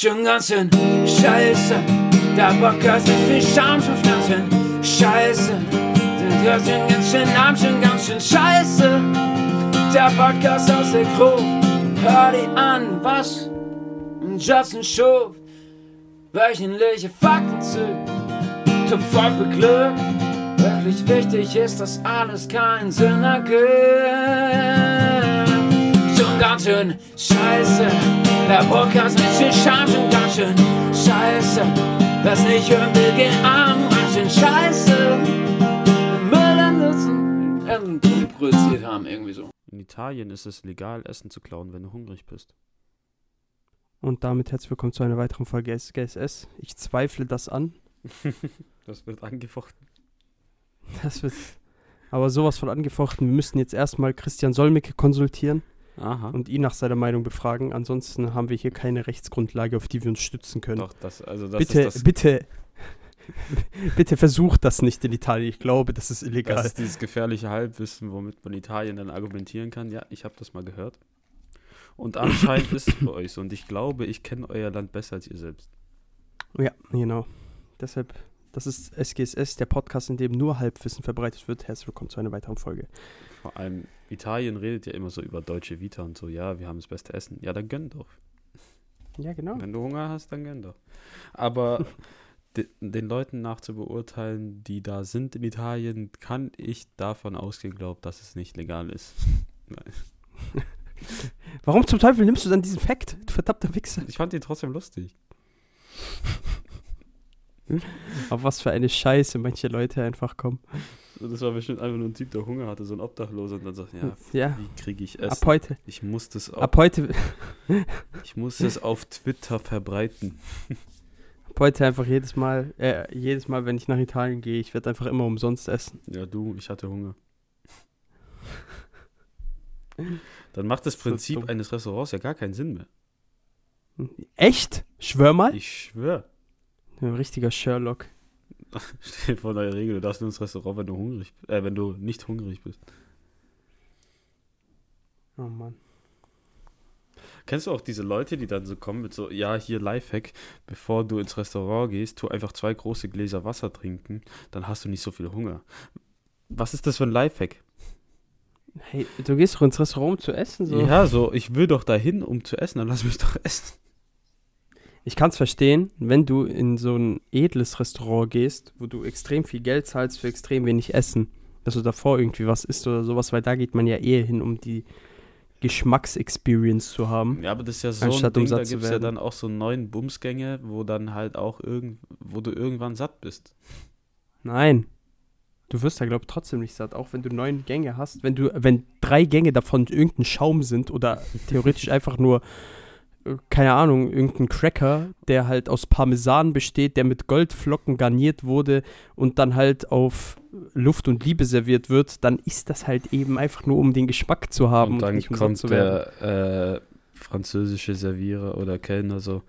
Schon ganz schön scheiße. Der Podcast mit viel Charme schon ganz schön scheiße. Der hört schon ganz schön arm, schon ganz schön scheiße. Der Podcast aus der Gruppe. Hör die an, was Justin Schuf. Wöchentliche Fakten zu. Top 5 Glück. Wirklich wichtig ist, dass alles keinen Sinn ergibt. Schon ganz schön scheiße. Der Podcast mit viel schon ganz schön scheiße. Was nicht hören will, geht arm, ganz schön scheiße. Müll produziert haben, irgendwie so. In Italien ist es legal, Essen zu klauen, wenn du hungrig bist. Und damit herzlich willkommen zu einer weiteren Folge SGSS. Ich zweifle das an. Das wird angefochten. Das wird aber sowas von angefochten. Wir müssten jetzt erstmal Christian Solmecke konsultieren Aha. und ihn nach seiner Meinung befragen. Ansonsten haben wir hier keine Rechtsgrundlage, auf die wir uns stützen können. Doch, das, also das bitte, ist das, bitte, bitte versucht das nicht in Italien. Ich glaube, das ist das illegal. ist dieses gefährliche Halbwissen, womit man Italien dann argumentieren kann. Ja, ich habe das mal gehört. Und anscheinend ist es bei euch so. Und ich glaube, ich kenne euer Land besser als ihr selbst. Ja, genau. Deshalb, das ist SGSS, der Podcast, in dem nur Halbwissen verbreitet wird. Herzlich willkommen zu einer weiteren Folge. Vor allem, Italien redet ja immer so über deutsche Vita und so. Ja, wir haben das beste Essen. Ja, dann gönn doch. Ja, genau. Wenn du Hunger hast, dann gönn doch. Aber de, den Leuten nach zu beurteilen, die da sind in Italien, kann ich davon ausgehen, glauben, dass es nicht legal ist. Nein. Warum zum Teufel nimmst du dann diesen Fakt? Du verdammter Wichser. Ich fand ihn trotzdem lustig. Auf was für eine Scheiße manche Leute einfach kommen. Das war bestimmt einfach nur ein Typ, der Hunger hatte, so ein Obdachloser und dann sagt, ja, Ja, wie kriege ich ab Essen? heute. Ich muss das auf, Ab heute, ich muss das auf Twitter verbreiten. ab heute einfach jedes Mal, äh, jedes Mal, wenn ich nach Italien gehe, ich werde einfach immer umsonst essen. Ja, du, ich hatte Hunger. Dann macht das So Prinzip dumm. eines Restaurants ja gar keinen Sinn mehr. Echt? Schwör mal. Ich schwöre. Ein richtiger Sherlock. Stell dir vor, neue Regel, du darfst nur ins Restaurant, wenn du hungrig äh, wenn du nicht hungrig bist. Oh Mann. Kennst du auch diese Leute, die dann so kommen mit so, ja, hier Lifehack, bevor du ins Restaurant gehst, tu einfach zwei große Gläser Wasser trinken, dann hast du nicht so viel Hunger. Was ist das für ein Lifehack? Hey, du gehst doch ins Restaurant um zu essen? So. Ja, so, ich will doch dahin, um zu essen, dann lass mich doch essen. Ich kann es verstehen, wenn du in so ein edles Restaurant gehst, wo du extrem viel Geld zahlst für extrem wenig Essen, dass du davor irgendwie was isst oder sowas, weil da geht man ja eher hin, um die Geschmacksexperience zu haben. Ja, aber das ist ja so Anstatt ein Ding, da gibt es ja dann auch so neun Bumsgänge, wo dann halt auch irgend, wo du irgendwann satt bist. Nein. Du wirst da, glaube ich, trotzdem nicht satt, auch wenn du neun Gänge hast. Wenn du, wenn drei Gänge davon irgendein Schaum sind oder theoretisch einfach nur, keine Ahnung, irgendein Cracker, der halt aus Parmesan besteht, der mit Goldflocken garniert wurde und dann halt auf Luft und Liebe serviert wird, dann ist das halt eben einfach nur, um den Geschmack zu haben und dann satt kommt werden. der äh, französische Servierer oder Kellner so,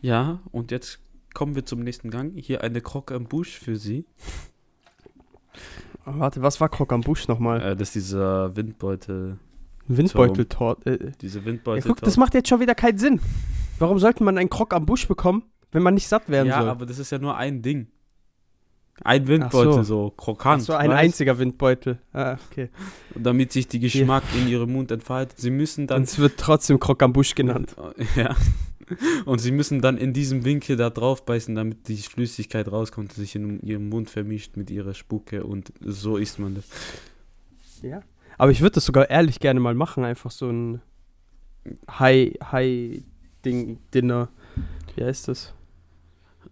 ja, und jetzt kommen wir zum nächsten Gang. Hier eine Croque am Bouche für Sie. Warte, was war Croque am Busch nochmal? Äh, das ist dieser Windbeutel, Windbeuteltort. Äh, diese ja, Windbeutel. guck, das macht jetzt schon wieder keinen Sinn. Warum sollte man einen Croque am Busch bekommen, wenn man nicht satt werden ja, soll? aber das ist ja nur ein Ding. Ein Windbeutel, so. so, krokant. Ach so, ein weißt? einziger Windbeutel. Ah, okay. Und damit sich die Geschmack in ihrem Mund entfaltet. Sie müssen dann Und es wird trotzdem Croque am Busch genannt. Ja. Und sie müssen dann in diesem Winkel da drauf beißen, damit die Flüssigkeit rauskommt und sich in ihrem Mund vermischt mit ihrer Spucke und so isst man das. Ja. Aber ich würde das sogar ehrlich gerne mal machen, einfach so ein High, High Ding, Dinner. Wie heißt das?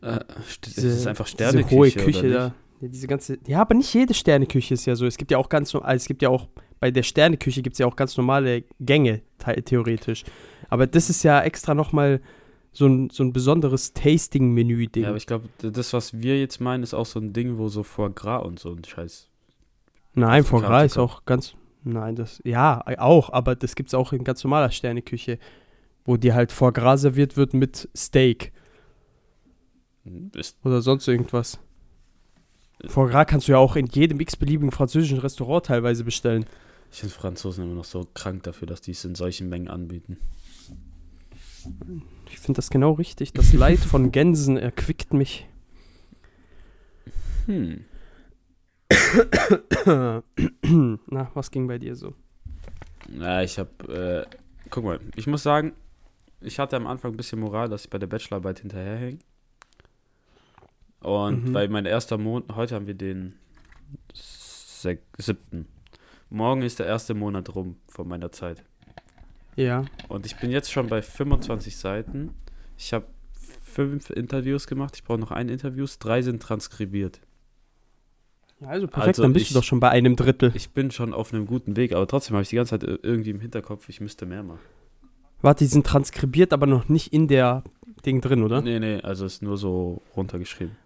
Äh, das Diese- ist einfach Diese Sterneküche, hohe Küche oder da. Ja, diese ganze. Ja, aber nicht jede Sterneküche ist ja so. Es gibt ja auch ganz also es gibt ja auch bei der Sterneküche gibt es ja auch ganz normale Gänge theoretisch. Aber das ist ja extra nochmal so ein, so ein besonderes Tasting-Menü-Ding. Ja, aber ich glaube, das, was wir jetzt meinen, ist auch so ein Ding, wo so Foie Gras und so ein Scheiß. Nein, Foie Gras ist auch ganz. Nein, das. Ja, auch, aber das gibt es auch in ganz normaler Sterneküche, wo dir halt Foie Gras serviert wird mit Steak Ist, oder sonst irgendwas. Foie Gras kannst du ja auch in jedem x-beliebigen französischen Restaurant teilweise bestellen. ich finde Franzosen immer noch so krank dafür, dass die es in solchen Mengen anbieten. Ich finde das genau richtig. Das Leid von Gänsen erquickt mich. Hm. Na, was ging bei dir so? Ja, ich habe, äh, guck mal, ich muss sagen, ich hatte am Anfang ein bisschen Moral, dass ich bei der Bachelorarbeit hinterherhänge. Und Mhm. weil mein erster Monat, heute haben wir den siebten. Morgen ist der erste Monat rum von meiner Zeit. Ja. Und ich bin jetzt schon bei 25 Seiten. Ich habe fünf Interviews gemacht. Ich brauche noch ein Interview. Drei sind transkribiert. Also perfekt, Also dann bist ich- du doch schon bei einem Drittel. Ich bin schon auf einem guten Weg, aber trotzdem habe ich die ganze Zeit ir- irgendwie im Hinterkopf, ich müsste mehr machen. Warte, die sind transkribiert, aber noch nicht in der Ding drin, oder? Nee, nee, also ist nur so runtergeschrieben.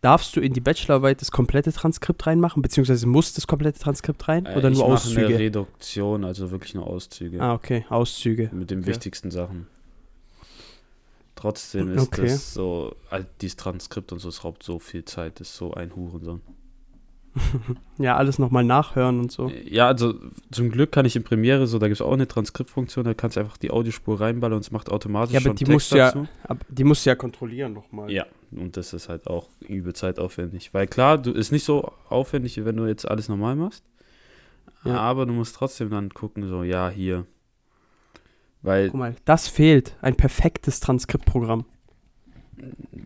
Darfst du in die Bachelorarbeit das komplette Transkript reinmachen, beziehungsweise muss das komplette Transkript rein Äh, oder nur mache eine Auszüge? Reduktion, also wirklich nur Auszüge. Ah, okay, Auszüge. Mit den okay. wichtigsten Sachen. Trotzdem ist Okay. das so, also dieses Transkript und so, es raubt so viel Zeit, ist so ein Hurensohn. Ja, alles nochmal nachhören und so. Ja, also zum Glück kann ich in Premiere so, da gibt es auch eine Transkriptfunktion, da kannst du einfach die Audiospur reinballern und es macht automatisch Ja, aber schon die Text musst ja- dazu. Aber die musst du ja kontrollieren nochmal. Ja, und das ist halt auch übel zeitaufwendig. Weil klar, du ist nicht so aufwendig, wie wenn du jetzt alles normal machst. Ja. Aber du musst trotzdem dann gucken, so, ja, hier. Weil, Guck mal, das fehlt. Ein perfektes Transkriptprogramm.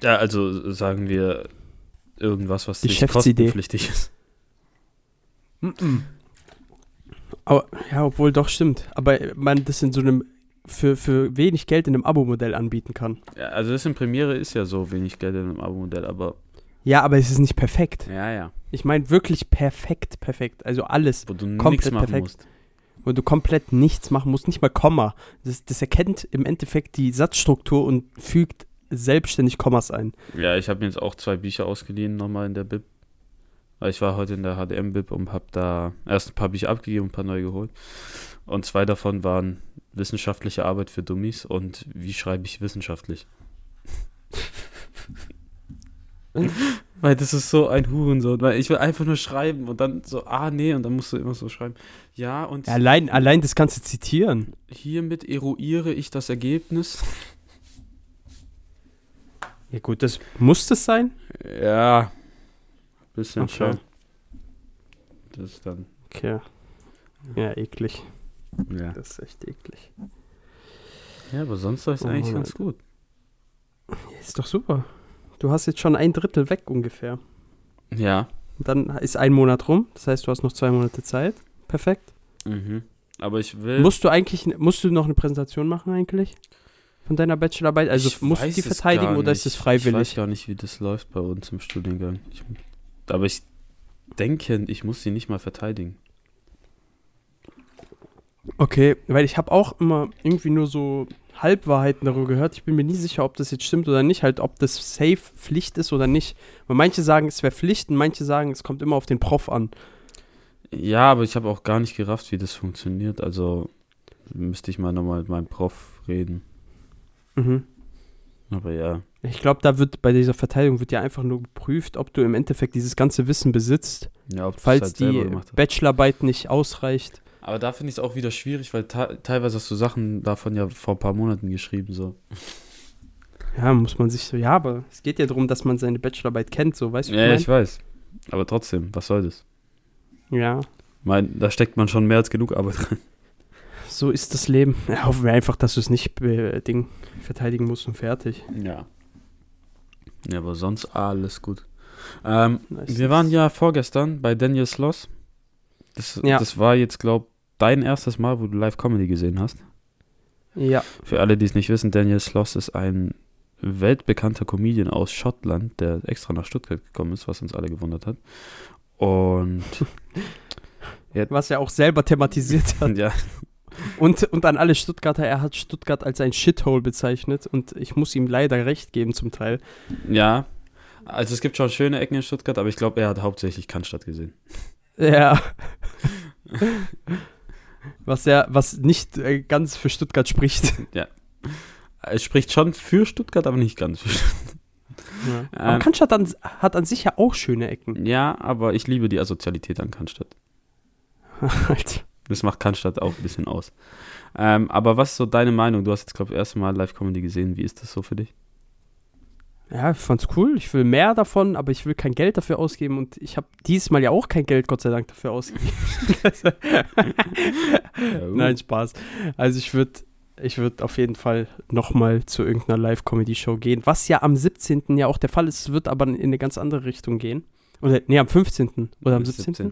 ja, also sagen wir irgendwas, was Die nicht Geschäftsidee. kostenpflichtig ist. Aber, ja, obwohl doch stimmt. Aber man das in so einem für, für wenig Geld in einem Abo-Modell anbieten kann. Ja, also das in Premiere ist ja so wenig Geld in einem Abo-Modell, aber Ja, aber es ist nicht perfekt. ja, ja. Ich meine wirklich perfekt, perfekt. Also alles, Wo du nichts Komplett machen perfekt. musst. wo du komplett nichts machen musst, nicht mal Komma. Das, das erkennt im Endeffekt die Satzstruktur und fügt selbstständig Kommas ein. Ja, ich habe mir jetzt auch zwei Bücher ausgeliehen, nochmal in der Bib. Ich war heute in der HDM-Bib und habe da erst ein paar Bücher abgegeben und ein paar neu geholt. Und zwei davon waren wissenschaftliche Arbeit für Dummies und wie schreibe ich wissenschaftlich. weil das ist so ein Hurensohn, weil ich will einfach nur schreiben und dann so, ah nee, und dann musst du immer so schreiben. Ja, und Allein, allein das kannst du zitieren. hiermit eruiere ich das Ergebnis. Ja gut, das muss das sein? Ja, bisschen Okay. schon. Das ist dann, Okay. Ja, eklig. ja. Das ist echt eklig. Ja, aber sonst ist Oh, eigentlich Mann, ganz gut. Ist doch super. Du hast jetzt schon ein Drittel weg ungefähr. Ja. Und dann ist ein Monat rum. Das heißt, du hast noch zwei Monate Zeit. Perfekt. Mhm. Aber ich will. Musst du eigentlich, musst du noch eine Präsentation machen eigentlich? Von deiner Bachelorarbeit? Also ich musst du die verteidigen oder ist es nicht. Ich freiwillig? weiß gar nicht, wie das läuft bei uns im Studiengang. Ich, aber ich denke, ich muss sie nicht mal verteidigen. Okay, weil ich habe auch immer irgendwie nur so Halbwahrheiten darüber gehört. Ich bin mir nie sicher, ob das jetzt stimmt oder nicht, halt ob das safe Pflicht ist oder nicht. Weil manche sagen, es wäre Pflicht und manche sagen, es kommt immer auf den Prof an. Ja, aber ich habe auch gar nicht gerafft, wie das funktioniert. Also müsste ich mal nochmal mit meinem Prof reden. Mhm. Aber ja. Ich glaube, da wird bei dieser Verteidigung wird ja einfach nur geprüft, ob du im Endeffekt dieses ganze Wissen besitzt, Ja, falls halt die. Bachelorarbeit nicht ausreicht. Aber da finde ich es auch wieder schwierig, weil teilweise hast du Sachen davon ja vor ein paar Monaten geschrieben. So. Ja, muss man sich so, ja, aber es geht ja darum, dass man seine Bachelorarbeit kennt, so, weißt du, Ja, was ich weiß. Aber trotzdem, was soll das? ich? Ja, Mein, da steckt man schon mehr als genug Arbeit rein. So ist das Leben. Ja, hoffen wir einfach, dass du es nicht äh, Ding verteidigen musst und fertig. Ja. Ja, aber sonst alles gut. Ähm, Nice. wir waren ja vorgestern bei Daniel Sloss. Das, Ja. das war jetzt, glaub dein erstes Mal, wo du Live-Comedy gesehen hast. Ja, Für alle, die es nicht wissen, Daniel Sloss ist ein weltbekannter Comedian aus Schottland, der extra nach Stuttgart gekommen ist, was uns alle gewundert hat. Und was er auch selber thematisiert hat. ja, Und, und an alle Stuttgarter, er hat Stuttgart als ein Shithole bezeichnet und ich muss ihm leider recht geben zum Teil. ja, also es gibt schon schöne Ecken in Stuttgart, aber ich glaube, er hat hauptsächlich Cannstatt gesehen. Ja. was er, was nicht äh, ganz für Stuttgart spricht. Es spricht schon für Stuttgart, aber nicht ganz für Stuttgart. Ja. Aber Ähm, Cannstatt an, hat an sich ja auch schöne Ecken. Ja, aber ich liebe die Asozialität an Cannstatt. Alter. Das macht Cannstatt auch ein bisschen aus. Ähm, aber was ist so deine Meinung? Du hast jetzt, glaube ich, das erste Mal Live-Comedy gesehen. Wie ist das so für dich? Ja, ich fand's cool. Ich will mehr davon, aber ich will kein Geld dafür ausgeben und ich habe diesmal ja auch kein Geld, Gott sei Dank, dafür ausgegeben. Ja, uh. Nein, Spaß. Also ich würde ich würd auf jeden Fall nochmal zu irgendeiner Live-Comedy-Show gehen, was ja am 17. ja auch der Fall ist, es wird aber in eine ganz andere Richtung gehen. Oder, nee, am 15. oder am 17.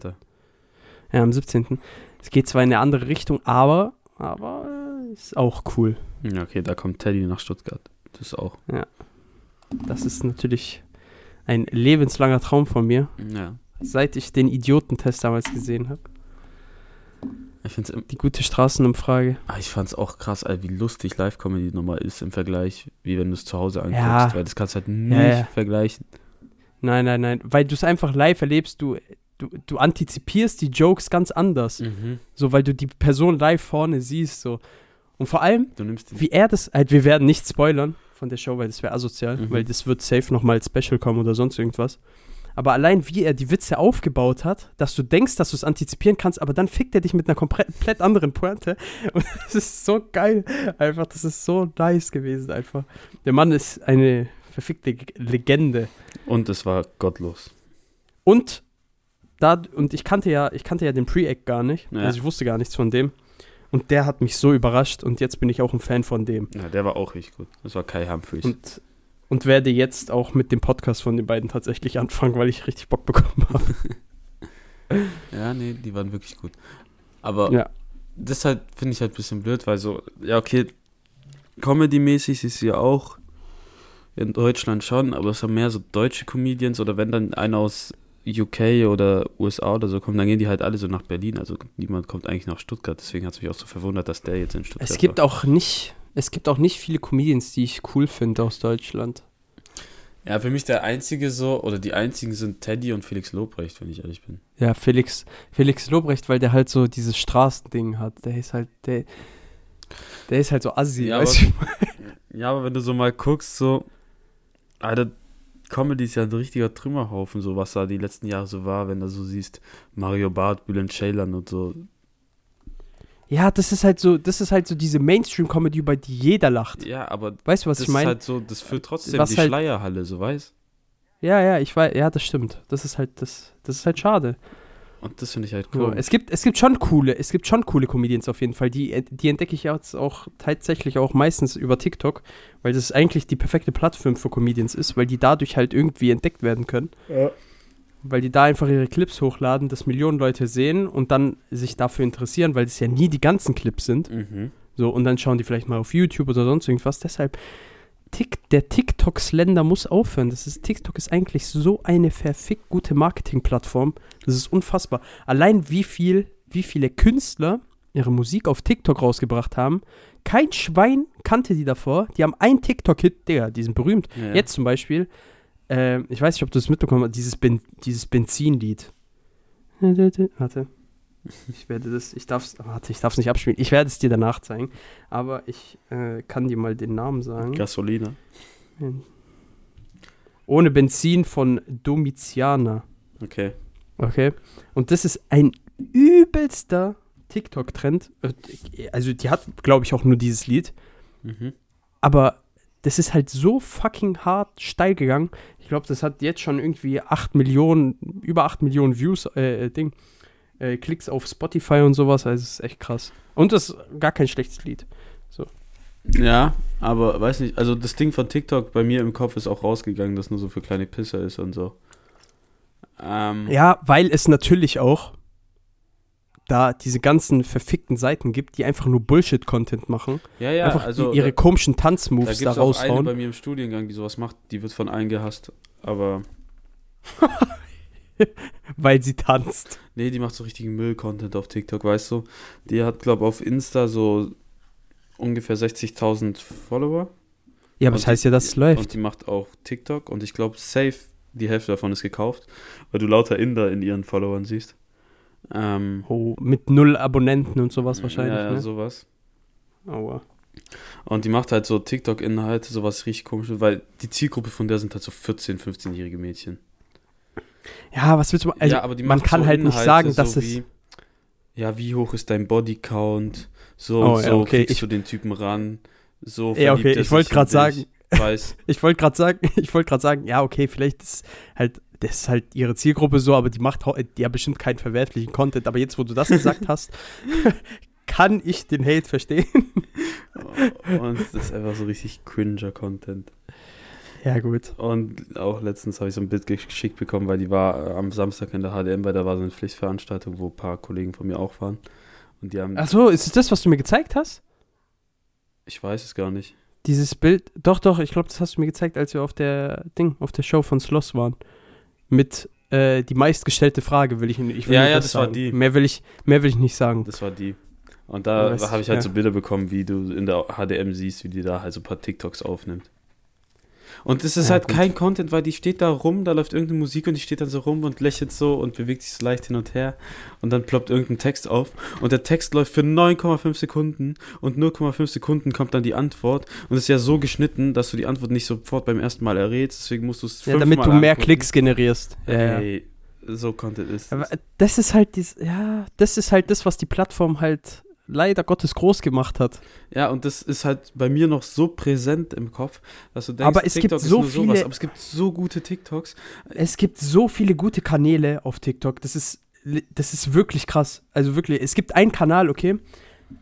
Ja, am 17. Es geht zwar in eine andere Richtung, aber, aber äh, ist auch cool. Ja, okay, da kommt Teddy nach Stuttgart. Das ist auch. Das ist natürlich ein lebenslanger Traum von mir, Ja. seit ich den Idiotentest damals gesehen habe. Ich finde es Die gute Straßenumfrage. Ah, ich fand's auch krass, wie lustig Live-Comedy nochmal ist im Vergleich, wie wenn du es zu Hause anguckst, Ja. weil das kannst du halt nicht ja. vergleichen. Nein, nein, nein. Weil du es einfach live erlebst, du, du, du antizipierst die Jokes ganz anders. Mhm. So, weil du die Person live vorne siehst. So. Und vor allem, Du nimmst die, wie er das. Halt, wir werden nicht spoilern von der Show, weil das wäre asozial, Mhm. weil das wird safe nochmal als Special kommen oder sonst irgendwas. Aber allein wie er die Witze aufgebaut hat, dass du denkst, dass du es antizipieren kannst, aber dann fickt er dich mit einer komplett anderen Pointe. Und das ist so geil. Einfach, das ist so nice gewesen, einfach. Der Mann ist eine verfickte Legende. und es war gottlos. Und da, und ich kannte ja, ich kannte ja den Pre-Act gar nicht. Ja. Also ich wusste gar nichts von dem. Und der hat mich so überrascht und jetzt bin ich auch ein Fan von dem. Ja, der war auch richtig gut. Das war Kai Humphries. Und, und werde jetzt auch mit dem Podcast von den beiden tatsächlich anfangen, weil ich richtig Bock bekommen habe. Ja, nee, die waren wirklich gut. Aber Ja. deshalb finde ich halt ein bisschen blöd, weil so, ja, okay, Comedy-mäßig ist sie auch in Deutschland schon, aber es sind mehr so deutsche Comedians oder wenn dann einer aus UK oder USA oder so kommt, dann gehen die halt alle so nach Berlin. Also niemand kommt eigentlich nach Stuttgart. Deswegen hat es mich auch so verwundert, dass der jetzt in Stuttgart Es gibt war. auch nicht, es gibt auch nicht viele Comedians, die ich cool finde aus Deutschland. Ja, für mich der einzige so, oder die einzigen sind Teddy und Felix Lobrecht, wenn ich ehrlich bin. Ja, Felix, Felix Lobrecht, weil der halt so dieses Straßending hat. Der ist halt, der, der ist halt so assi, Ja, weißt du? Ja, aber wenn du so mal guckst, so, Alter, Comedy ist ja ein richtiger Trümmerhaufen, so was da die letzten Jahre so war, wenn du so siehst, Mario Barth, Bülent Ceylan und so. Ja, das ist halt so, das ist halt so diese Mainstream-Comedy, über die jeder lacht. Ja, aber Weißt du, was das ich ist meine? halt so, das füllt trotzdem Was die halt- Schleierhalle, so weißt ja, ja, ich weiß, ja, das stimmt. Das ist halt, das, das ist halt schade. Und das finde ich halt cool. es gibt, es gibt schon coole, es gibt schon coole Comedians auf jeden Fall. Die, die entdecke ich jetzt auch tatsächlich auch meistens über TikTok, weil das eigentlich die perfekte Plattform für Comedians ist, weil die dadurch halt irgendwie entdeckt werden können. Weil die da einfach ihre Clips hochladen, das Millionen Leute sehen und dann sich dafür interessieren, weil das ja nie die ganzen Clips sind. Mhm. So, und dann schauen die vielleicht mal auf YouTube oder sonst irgendwas. Deshalb, Tick, der TikTok-Slender muss aufhören. Das ist, TikTok ist eigentlich so eine verfickt gute Marketingplattform. Das ist unfassbar. Allein wie viel, wie viele Künstler ihre Musik auf TikTok rausgebracht haben. Kein Schwein kannte die davor. Die haben einen TikTok-Hit, Digga, die sind berühmt. Ja, ja. Jetzt zum Beispiel, äh, ich weiß nicht, ob du es mitbekommen hast, dieses, ben dieses Benzinlied. Warte. Ich werde das, ich darf es, warte, ich darf es nicht abspielen. Ich werde es dir danach zeigen. Aber ich äh, kann dir mal den Namen sagen. Gasolina. Ohne Benzin von Domitiana. Okay. Okay. Und das ist ein übelster TikTok-Trend. Also, die hat, glaube ich, auch nur dieses Lied. Mhm. Aber das ist halt so fucking hart steil gegangen. Ich glaube, das hat jetzt schon irgendwie 8 Millionen, über 8 Millionen Views, äh, äh, Ding, äh, Klicks auf Spotify und sowas. Also, es ist echt krass. Und das ist gar kein schlechtes Lied. Ja, aber weiß nicht, also das Ding von TikTok bei mir im Kopf ist auch rausgegangen, dass nur so für kleine Pisser ist und so. Ähm, Ja, weil es natürlich auch da diese ganzen verfickten Seiten gibt, die einfach nur Bullshit-Content machen. ja, ja einfach also ihre da, komischen da Tanzmoves da, es auch eine raushauen. bei mir im Studiengang, die sowas macht, die wird von allen gehasst. Aber weil sie tanzt. nee, die macht so richtigen Müll-Content auf TikTok, weißt du? Die hat, glaube auf Insta so ungefähr 60.000 Follower. Ja, aber Und das heißt ja, dass es Und läuft. die macht auch TikTok und ich glaube, safe, die Hälfte davon ist gekauft, weil du lauter Inder in ihren Followern siehst. Ähm, Oh, mit null Abonnenten und sowas wahrscheinlich, Ja, ja, ne? sowas. Aua. Und die macht halt so TikTok-Inhalte, sowas richtig komisches, weil die Zielgruppe von der sind halt so 14-, 15-jährige Mädchen. Ja, was willst du Also, ja, aber die man kann so halt nicht sagen, dass so es. wie, ja, wie hoch ist dein Bodycount? So Oh, und ja, so okay, kriegst ich- du den Typen ran. So Ja, okay, ich wollte dich. sagen- Weiß, Ich wollte gerade sagen, ich wollte gerade sagen, ja, okay, vielleicht ist halt, das ist halt ihre Zielgruppe so, aber die macht ja bestimmt keinen verwerflichen Content. Aber jetzt, wo du das gesagt hast, kann ich den Hate verstehen. und das ist einfach so richtig cringer Content. Ja, gut. Und auch letztens habe ich so ein Bild geschickt bekommen, weil die war äh, am Samstag in der HDM, weil da war so eine Pflichtveranstaltung, wo ein paar Kollegen von mir auch waren. Und die haben, Achso, ist es das, was du mir gezeigt hast? ich weiß es gar nicht. Dieses Bild, doch, doch, ich glaube, das hast du mir gezeigt, als wir auf der Ding, auf der Show von Sloss waren. Mit äh, die meistgestellte Frage, will ich nicht. Ja, ja, das war sagen. die. Mehr will ich, mehr will ich nicht sagen. Das war die. Und da habe ich, ich halt ja. so Bilder bekommen, wie du in der HDM siehst, wie die da halt so ein paar TikToks aufnimmt. Und das ist Ja, halt gut. kein Content, weil die steht da rum, da läuft irgendeine Musik und die steht dann so rum und lächelt so und bewegt sich so leicht hin und her und dann ploppt irgendein Text auf und der Text läuft für 9,5 Sekunden und 0,5 Sekunden kommt dann die Antwort und es ist ja so geschnitten, dass du die Antwort nicht sofort beim ersten Mal errätst, deswegen musst du es Ja, damit du mehr angucken. Klicks generierst. Ja, ja. Ey, so Content ist Aber das. das ist halt dies, ja, das ist halt das, was die Plattform halt leider Gottes groß gemacht hat. Ja, und das ist halt bei mir noch so präsent im Kopf, dass du denkst, Aber es gibt TikTok so ist nur sowas, viele- aber es gibt so gute TikToks. Es gibt so viele gute Kanäle auf TikTok. Das ist, das ist wirklich krass. Also wirklich, es gibt einen Kanal, okay,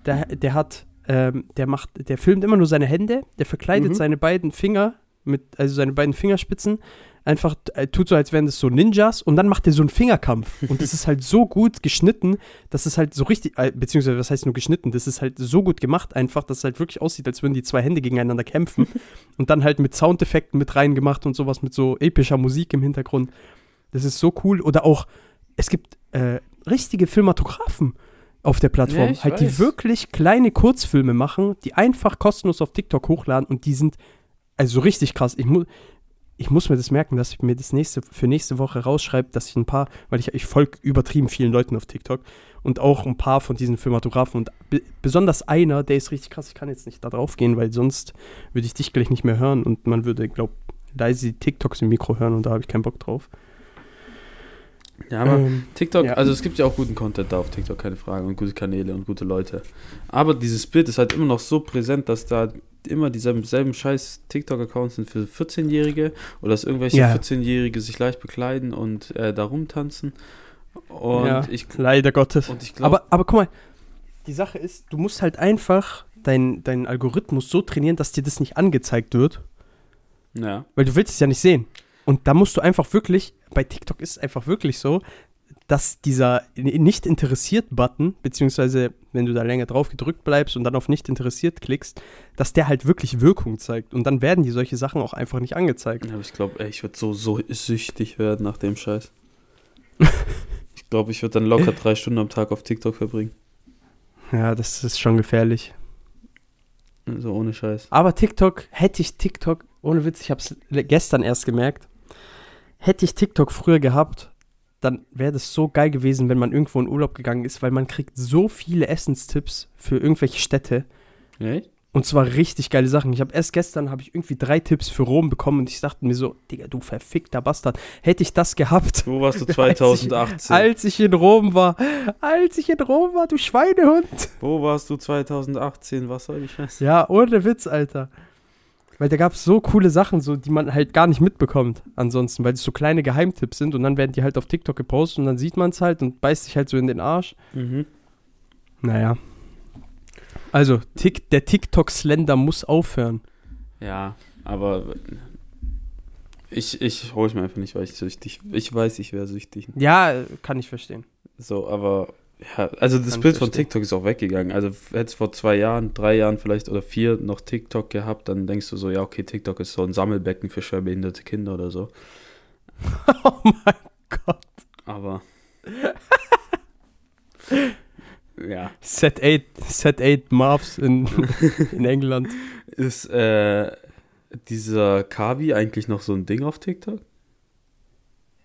der, der hat, ähm, der macht, der filmt immer nur seine Hände, der verkleidet Mhm. seine beiden Finger mit, also seine beiden Fingerspitzen, einfach äh, tut so, als wären das so Ninjas und dann macht er so einen Fingerkampf. Und das ist halt so gut geschnitten, dass es halt so richtig, äh, beziehungsweise was heißt nur geschnitten, das ist halt so gut gemacht einfach, dass es halt wirklich aussieht, als würden die zwei Hände gegeneinander kämpfen. und dann halt mit Soundeffekten mit reingemacht und sowas, mit so epischer Musik im Hintergrund. Das ist so cool. Oder auch, es gibt äh, richtige Filmatografen auf der Plattform, Ja, halt, die weiß. wirklich kleine Kurzfilme machen, die einfach kostenlos auf TikTok hochladen und die sind also so richtig krass. Ich, mu ich muss mir das merken, dass ich mir das nächste für nächste Woche rausschreibe, dass ich ein paar, weil ich, ich folge übertrieben vielen Leuten auf TikTok und auch ein paar von diesen Filmatografen und be besonders einer, der ist richtig krass. Ich kann jetzt nicht da drauf gehen, weil sonst würde ich dich gleich nicht mehr hören und man würde, glaub, leise die TikToks im Mikro hören und da habe ich keinen Bock drauf. Ja, aber Ähm, TikTok, ja. also es gibt ja auch guten Content da auf TikTok, keine Frage, und gute Kanäle und gute Leute. Aber dieses Bild ist halt immer noch so präsent, dass da immer dieselben selben scheiß TikTok-Accounts sind für 14-Jährige oder dass irgendwelche Ja. 14-Jährige sich leicht bekleiden und äh, da rumtanzen. Und ja, ich, leider Gottes. und ich glaube, Aber, aber guck mal, die Sache ist, du musst halt einfach deinen dein Algorithmus so trainieren, dass dir das nicht angezeigt wird, ja. weil du willst es ja nicht sehen. Und da musst du einfach wirklich, bei TikTok ist es einfach wirklich so, dass dieser nicht interessiert Button, beziehungsweise wenn du da länger drauf gedrückt bleibst und dann auf nicht interessiert klickst, dass der halt wirklich Wirkung zeigt. Und dann werden die solche Sachen auch einfach nicht angezeigt. Ja, aber ich glaube, ich würde so, so süchtig werden nach dem Scheiß. ich glaube, ich würde dann locker drei Stunden am Tag auf TikTok verbringen. Ja, das ist schon gefährlich. Also ohne Scheiß. Aber TikTok, hätte ich TikTok, ohne Witz, ich habe es gestern erst gemerkt, hätte ich TikTok früher gehabt, dann wäre das so geil gewesen, wenn man irgendwo in Urlaub gegangen ist, weil man kriegt so viele Essenstipps für irgendwelche Städte Echt? und zwar richtig geile Sachen. Ich habe erst gestern habe ich irgendwie drei Tipps für Rom bekommen und ich dachte mir so, Digga, du verfickter Bastard, hätte ich das gehabt, Wo warst du Als ich- 2018? als ich in Rom war, als ich in Rom war, du Schweinehund. Wo warst du 2018? Was soll die Scheiße? Ja, ohne Witz, Alter. Weil da gab es so coole Sachen, so, die man halt gar nicht mitbekommt ansonsten, weil es so kleine Geheimtipps sind und dann werden die halt auf TikTok gepostet und dann sieht man es halt und beißt sich halt so in den Arsch. Mhm. Naja. Also, Tik, der TikTok-Slender muss aufhören. Ja, aber ich, ich hole es mir einfach nicht, weil ich süchtig Ich weiß, ich wäre süchtig. Ja, kann ich verstehen. So, aber ja, also das Bild von verstehen. TikTok ist auch weggegangen. Also hätte es vor zwei Jahren, drei Jahren vielleicht oder vier noch TikTok gehabt, dann denkst du so, ja, okay, TikTok ist so ein Sammelbecken für schwerbehinderte Kinder oder so. oh mein Gott. Aber ja, Set 8, Set 8 Marvs in, in England. ist äh, dieser Kavi eigentlich noch so ein Ding auf TikTok?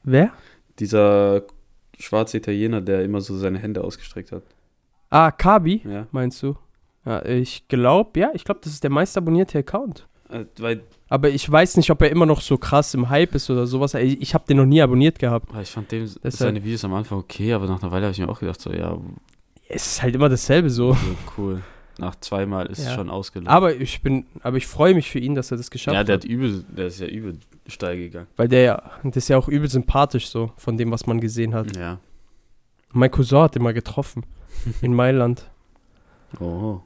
Wer? Dieser schwarze Italiener, der immer so seine Hände ausgestreckt hat. Ah, Kabi, Ja, meinst du? Ja, ich glaube, ja, ich glaube, das ist der meist abonnierte Account. äh, weil Aber ich weiß nicht, ob er immer noch so krass im Hype ist oder sowas. Ich, ich habe den noch nie abonniert gehabt. Ah, Ich fand dem Deshalb- seine Videos am Anfang okay, aber nach einer Weile habe ich mir auch gedacht, so, ja, Es ist halt immer dasselbe so. So cool. Nach zweimal ist es Ja. schon ausgelaufen. Aber ich bin, aber ich freue mich für ihn, dass er das geschafft ja, der hat. hat übel, der ist ja übel steil gegangen. Weil der ja, das ist ja auch übel sympathisch so, von dem, was man gesehen hat. Ja. Mein Cousin hat ihn mal getroffen. in Mailand. Oh.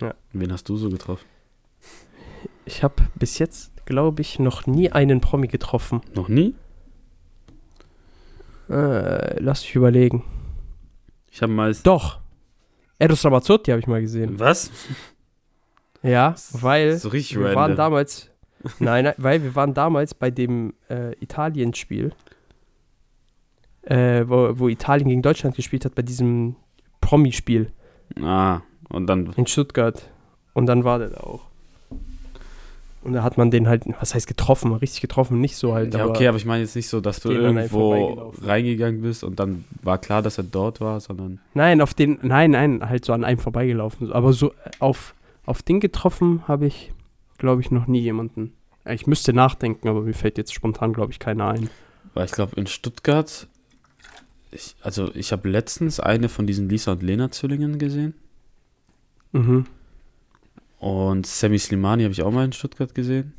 Ja. Wen hast du so getroffen? Ich habe bis jetzt, glaube ich, noch nie einen Promi getroffen. Noch nie? Äh, lass mich überlegen. Ich habe meist. Doch. Eros Ramazzotti habe ich mal gesehen. Was? Ja, weil So wir waren damals. Nein, nein, weil wir waren damals bei dem äh, Italien-Spiel, äh, wo, wo Italien gegen Deutschland gespielt hat, bei diesem Promi-Spiel Ah, und dann. in Stuttgart. Und dann war der da auch. Und da hat man den halt, was heißt getroffen, richtig getroffen, nicht so halt. Ja, okay, aber ich meine jetzt nicht so, dass du irgendwo reingegangen bist und dann war klar, dass er dort war, sondern. Nein, auf den, nein, nein, halt so an einem vorbeigelaufen. Aber so äh, auf, auf den getroffen habe ich, glaube ich, noch nie jemanden. Ja, Ich müsste nachdenken, aber mir fällt jetzt spontan, glaube ich, keiner ein. Weil ich glaube, in Stuttgart. Ich, also, ich habe letztens eine von diesen Lisa und Lena Zwillingen gesehen. Mhm. Und Sammy Slimani habe ich auch mal in Stuttgart gesehen.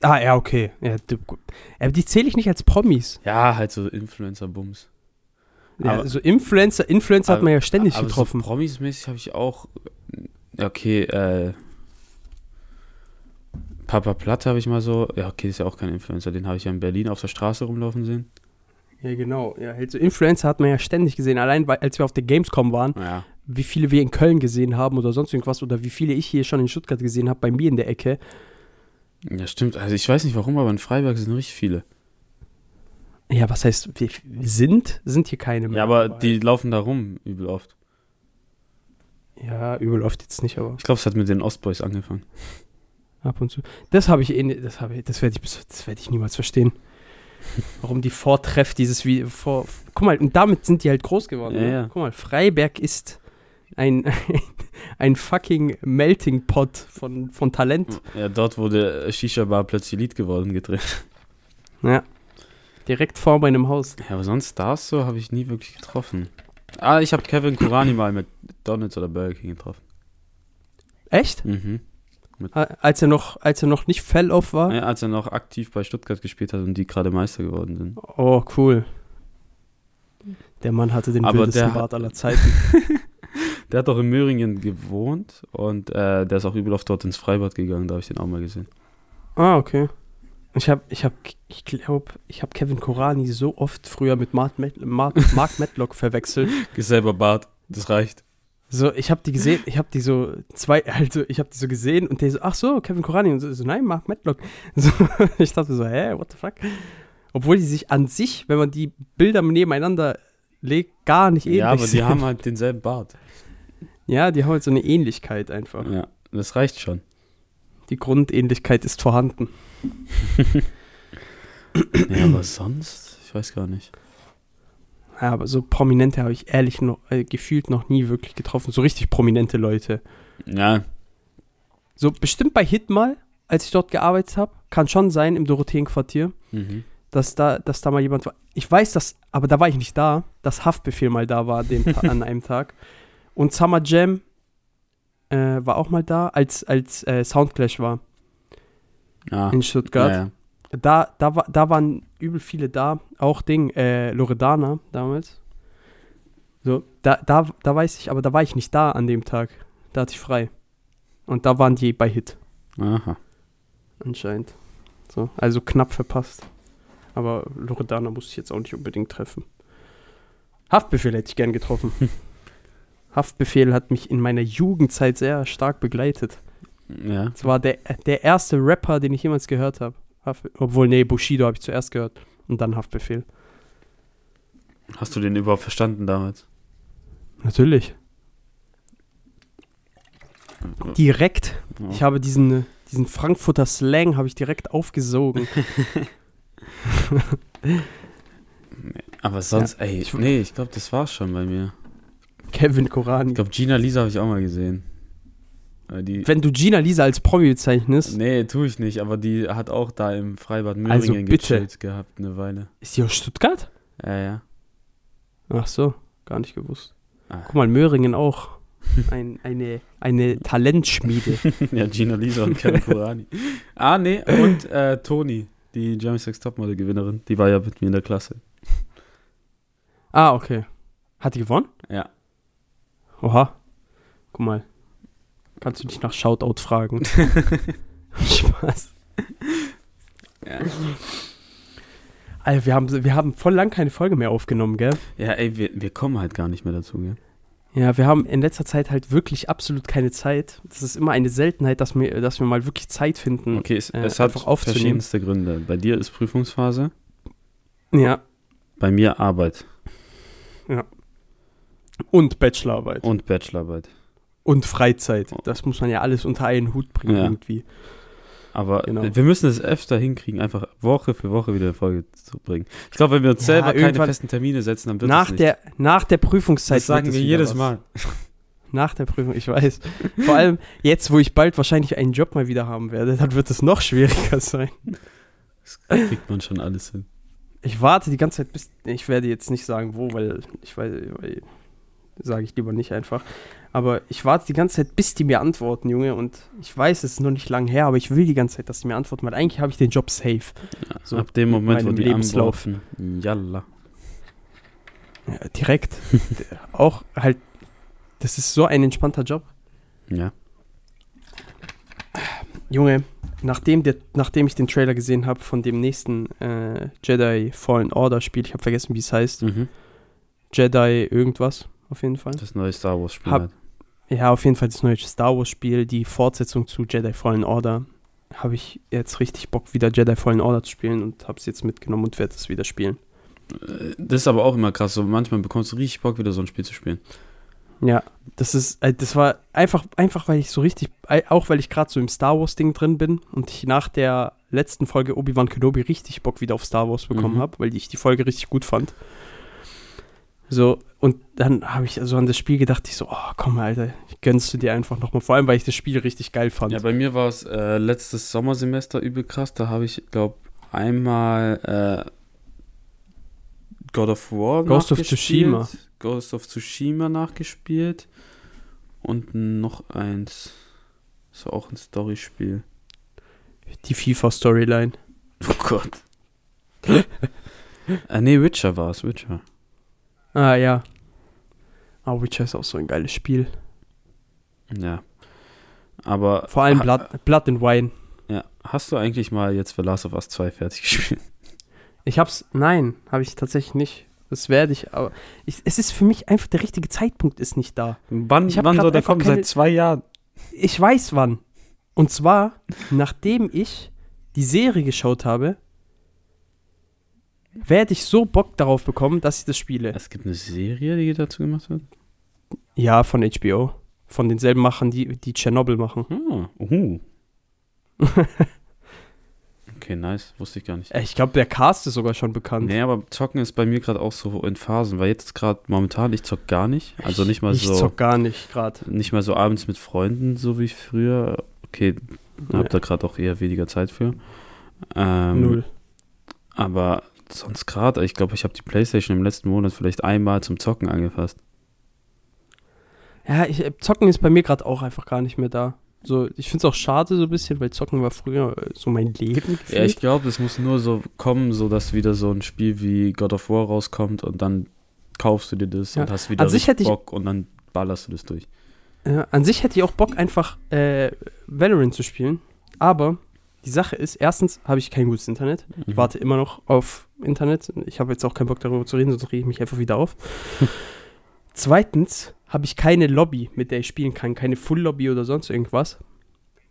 Ah, ja, okay. Ja, gut. aber die zähle ich nicht als Promis. Ja, halt so Influencer-Bums. Ja, Aber- so Influencer, Influencer hat man ja ständig Aber getroffen. So Promis-mäßig habe ich auch. ja, Okay, äh. Papa Platte habe ich mal so. Ja, okay, ist ja auch kein Influencer. Den habe ich ja in Berlin auf der Straße rumlaufen sehen. Ja, genau. Ja, halt so Influencer hat man ja ständig gesehen. Allein, weil, als wir auf der Gamescom waren, Ja. Wie viele wir in Köln gesehen haben oder sonst irgendwas oder wie viele ich hier schon in Stuttgart gesehen habe, bei mir in der Ecke. Ja, stimmt. Also, ich weiß nicht warum, aber in Freiburg sind richtig viele. Ja, was heißt, wir sind? Sind hier keine mehr. Ja, aber die laufen da rum übel oft. Ja, übel oft jetzt nicht, aber Ich glaube, es hat mit den Ostboys angefangen. ab und zu. Das habe ich eh, das habe ich, das werde ich, bis- das werde ich niemals verstehen. Warum die Vortreff dieses wie vor. Guck mal, und damit sind die halt groß geworden. Ja, ne? ja. Guck mal, Freiberg ist ein, ein fucking Melting Pot von, von Talent. Ja, dort wurde Shisha Bar plötzlich Lied geworden gedreht. Ja. Direkt vor meinem Haus. Ja, aber sonst Stars so habe ich nie wirklich getroffen. Ah, ich habe Kevin Kurani mal mit Donuts oder Burger King getroffen. Echt? Mhm. Als er noch, als er noch nicht Fell-Off war? Ja, als er noch aktiv bei Stuttgart gespielt hat und die gerade Meister geworden sind. Oh, cool. Der Mann hatte den Aber wildesten Bart aller Zeiten. Der hat auch in Möhringen gewohnt und äh, der ist auch übel oft dort ins Freibad gegangen, da habe ich den auch mal gesehen. Ah, okay. Ich habe, ich habe, ich glaube, ich habe Kevin Korani so oft früher mit Mark, Mark, Mark Matlock verwechselt. Selber Bart, das reicht. So, ich habe die gesehen, ich habe die so zwei, also ich habe die so gesehen und der so, ach so, Kevin Korani und so, so nein, Mark Matlock. So, ich dachte so, hä, what the fuck? Obwohl die sich an sich, wenn man die Bilder nebeneinander legt, gar nicht ähnlich Ja, aber die sind. haben halt denselben Bart. Ja, die haben halt so eine Ähnlichkeit einfach. Ja, das reicht schon. Die Grundähnlichkeit ist vorhanden. Ja, aber sonst, ich weiß gar nicht. Ja, aber so Prominente habe ich ehrlich noch, äh, gefühlt noch nie wirklich getroffen. So richtig prominente Leute. Ja, So bestimmt bei Hit mal, als ich dort gearbeitet habe, kann schon sein im Dorotheenquartier, mhm. dass da, dass da mal jemand war. Ich weiß das, aber da war ich nicht da, dass Haftbefehl mal da war an, einem Tag. Und Summer Jam äh, war auch mal da, als, als äh, Soundclash war ja. in Stuttgart. Ja, ja. Da, da, war, da waren übel viele da, auch Ding, äh, Loredana damals. So, da, da, da weiß ich, aber da war ich nicht da an dem Tag. Da hatte ich frei. Und da waren die bei Hit, Aha. anscheinend. So, also knapp verpasst. Aber Loredana musste ich jetzt auch nicht unbedingt treffen. Haftbefehl hätte ich gern getroffen. Haftbefehl hat mich in meiner Jugendzeit sehr stark begleitet. Ja. Es war der, der erste Rapper, den ich jemals gehört habe. Obwohl, nee, Bushido habe ich zuerst gehört. Und dann Haftbefehl. Hast du den überhaupt verstanden damals? Natürlich. Direkt. Ja. Ich habe diesen, diesen Frankfurter Slang habe ich direkt aufgesogen. Aber sonst, ey, ich- nee, ich glaube, das war's schon bei mir. Kevin Korani. Ich glaube, Gina Lisa habe ich auch mal gesehen. Die, Wenn du Gina Lisa als Promi bezeichnest, nee, tue ich nicht, aber die hat auch da im Freibad Möhringen Also gechillt gehabt eine Weile. ist die aus Stuttgart? Ja, ja. Ach so. Gar nicht gewusst. Ah. Guck mal, Möhringen auch. Ein, eine, eine Talentschmiede. ja, Gina Lisa und Kevin Kurani. ah, nee, und äh, Toni, die Jeremy Sex Topmodel-Gewinnerin, die war ja mit mir in der Klasse. ah, okay. Hat die gewonnen? Ja. Oha. Guck mal. Kannst du dich nach Shoutout fragen? Spaß. Ja. Alter, wir haben, wir haben voll lang keine Folge mehr aufgenommen, gell? Ja, ey, wir, wir kommen halt gar nicht mehr dazu, gell? Ja, wir haben in letzter Zeit halt wirklich absolut keine Zeit. Das ist immer eine Seltenheit, dass wir, dass wir mal wirklich Zeit finden. Okay, es, äh, es hat einfach aufzunehmen. verschiedenste Gründe. Bei dir ist Prüfungsphase, Ja. bei mir Arbeit Und Bachelorarbeit. und Bachelorarbeit. Und Freizeit. Das muss man ja alles unter einen Hut bringen Ja. irgendwie. Aber Genau. wir müssen es öfter hinkriegen, einfach Woche für Woche wieder eine Folge zu bringen. Ich glaube, wenn wir uns Ja, selber keine festen Termine setzen, dann wird Nach es nicht. der, nach der Prüfungszeit. das sagen wir jedes was. Mal. Nach der Prüfung, ich weiß. Vor allem jetzt, wo ich bald wahrscheinlich einen Job mal wieder haben werde, dann wird es noch schwieriger sein. Das kriegt man schon alles hin. Ich warte die ganze Zeit bis. Ich werde jetzt nicht sagen, wo, weil ich weiß, weil sage ich lieber nicht einfach. Aber ich warte die ganze Zeit, bis die mir antworten, Junge. Und ich weiß, es ist noch nicht lang her, aber ich will die ganze Zeit, dass die mir antworten, weil eigentlich habe ich den Job safe. So, Ab dem Moment, wo die Lebenslauf. antworten, Jalla. Ja, direkt. Auch halt. Das ist so ein entspannter Job. Ja. Junge, nachdem, der, nachdem ich den Trailer gesehen habe von dem nächsten äh, Jedi Fallen Order Spiel, ich habe vergessen, wie es heißt. Mhm. Jedi irgendwas, auf jeden Fall. Das neue Star Wars Spiel. Hab- halt. Ja, auf jeden Fall das neue Star Wars Spiel, die Fortsetzung zu Jedi Fallen Order. Habe ich jetzt richtig Bock, wieder Jedi Fallen Order zu spielen und habe es jetzt mitgenommen und werde es wieder spielen. Äh, Das ist aber auch immer krass. So manchmal bekommst du richtig Bock, wieder so ein Spiel zu spielen. Ja, das ist, äh, das war einfach, einfach, weil ich so richtig, äh, auch weil ich gerade so im Star Wars Ding drin bin und ich nach der letzten Folge Obi-Wan Kenobi richtig Bock wieder auf Star Wars bekommen Mhm. habe, weil ich die Folge richtig gut fand. So, und dann habe ich so an das Spiel gedacht, ich so, oh komm, Alter, gönnst du dir einfach nochmal. Vor allem, weil ich das Spiel richtig geil fand. Ja, bei mir war es äh, letztes Sommersemester übel krass. Da habe ich, glaube einmal äh, God of War Ghost of Tsushima. Ghost of Tsushima nachgespielt und noch eins. So auch ein Storyspiel. Die FIFA-Storyline. Oh Gott. äh, nee, Witcher war es, Witcher. Ah, ja. Ah, Witcher ist auch so ein geiles Spiel. Ja. Aber Vor allem ha- Blood, Blood and Wine. Ja, hast du eigentlich mal jetzt für Last of Us 2 fertig gespielt? Ich hab's, nein, habe ich tatsächlich nicht. Das werde ich, aber ich, es ist für mich einfach, der richtige Zeitpunkt ist nicht da. Wann, wann soll der kommen? keine- Seit zwei Jahren. Ich weiß wann. Und zwar, nachdem ich die Serie geschaut habe, werde ich so Bock darauf bekommen, dass ich das spiele. Es gibt eine Serie, die dazu gemacht wird? Ja, von HBO. Von denselben Machern, die, die Tschernobyl machen. Ah, uh. okay, nice. Wusste ich gar nicht. Äh, Ich glaube, der Cast ist sogar schon bekannt. Nee, aber Zocken ist bei mir gerade auch so in Phasen, weil jetzt gerade momentan, ich zock gar nicht. Also nicht mal ich so, zock gar nicht gerade. nicht mal so abends mit Freunden, so wie früher. Okay, Nee. hab da gerade auch eher weniger Zeit für. Ähm, Null. Aber sonst gerade, ich glaube, ich habe die Playstation im letzten Monat vielleicht einmal zum Zocken angefasst. Ja, ich, äh, Zocken ist bei mir gerade auch einfach gar nicht mehr da. So, ich finde es auch schade so ein bisschen, weil Zocken war früher äh, so mein Leben. Ja, ich gefühlt. glaube, es muss nur so kommen, so dass wieder so ein Spiel wie God of War rauskommt und dann kaufst du dir das Ja. und hast wieder Bock und dann ballerst du das durch. Ja, an sich hätte ich auch Bock, einfach äh, Valorant zu spielen. Aber die Sache ist, erstens habe ich kein gutes Internet. Ich Mhm. warte immer noch auf Internet. Ich habe jetzt auch keinen Bock darüber zu reden, sonst rege ich mich einfach wieder auf. Zweitens habe ich keine Lobby, mit der ich spielen kann. Keine Full-Lobby oder sonst irgendwas.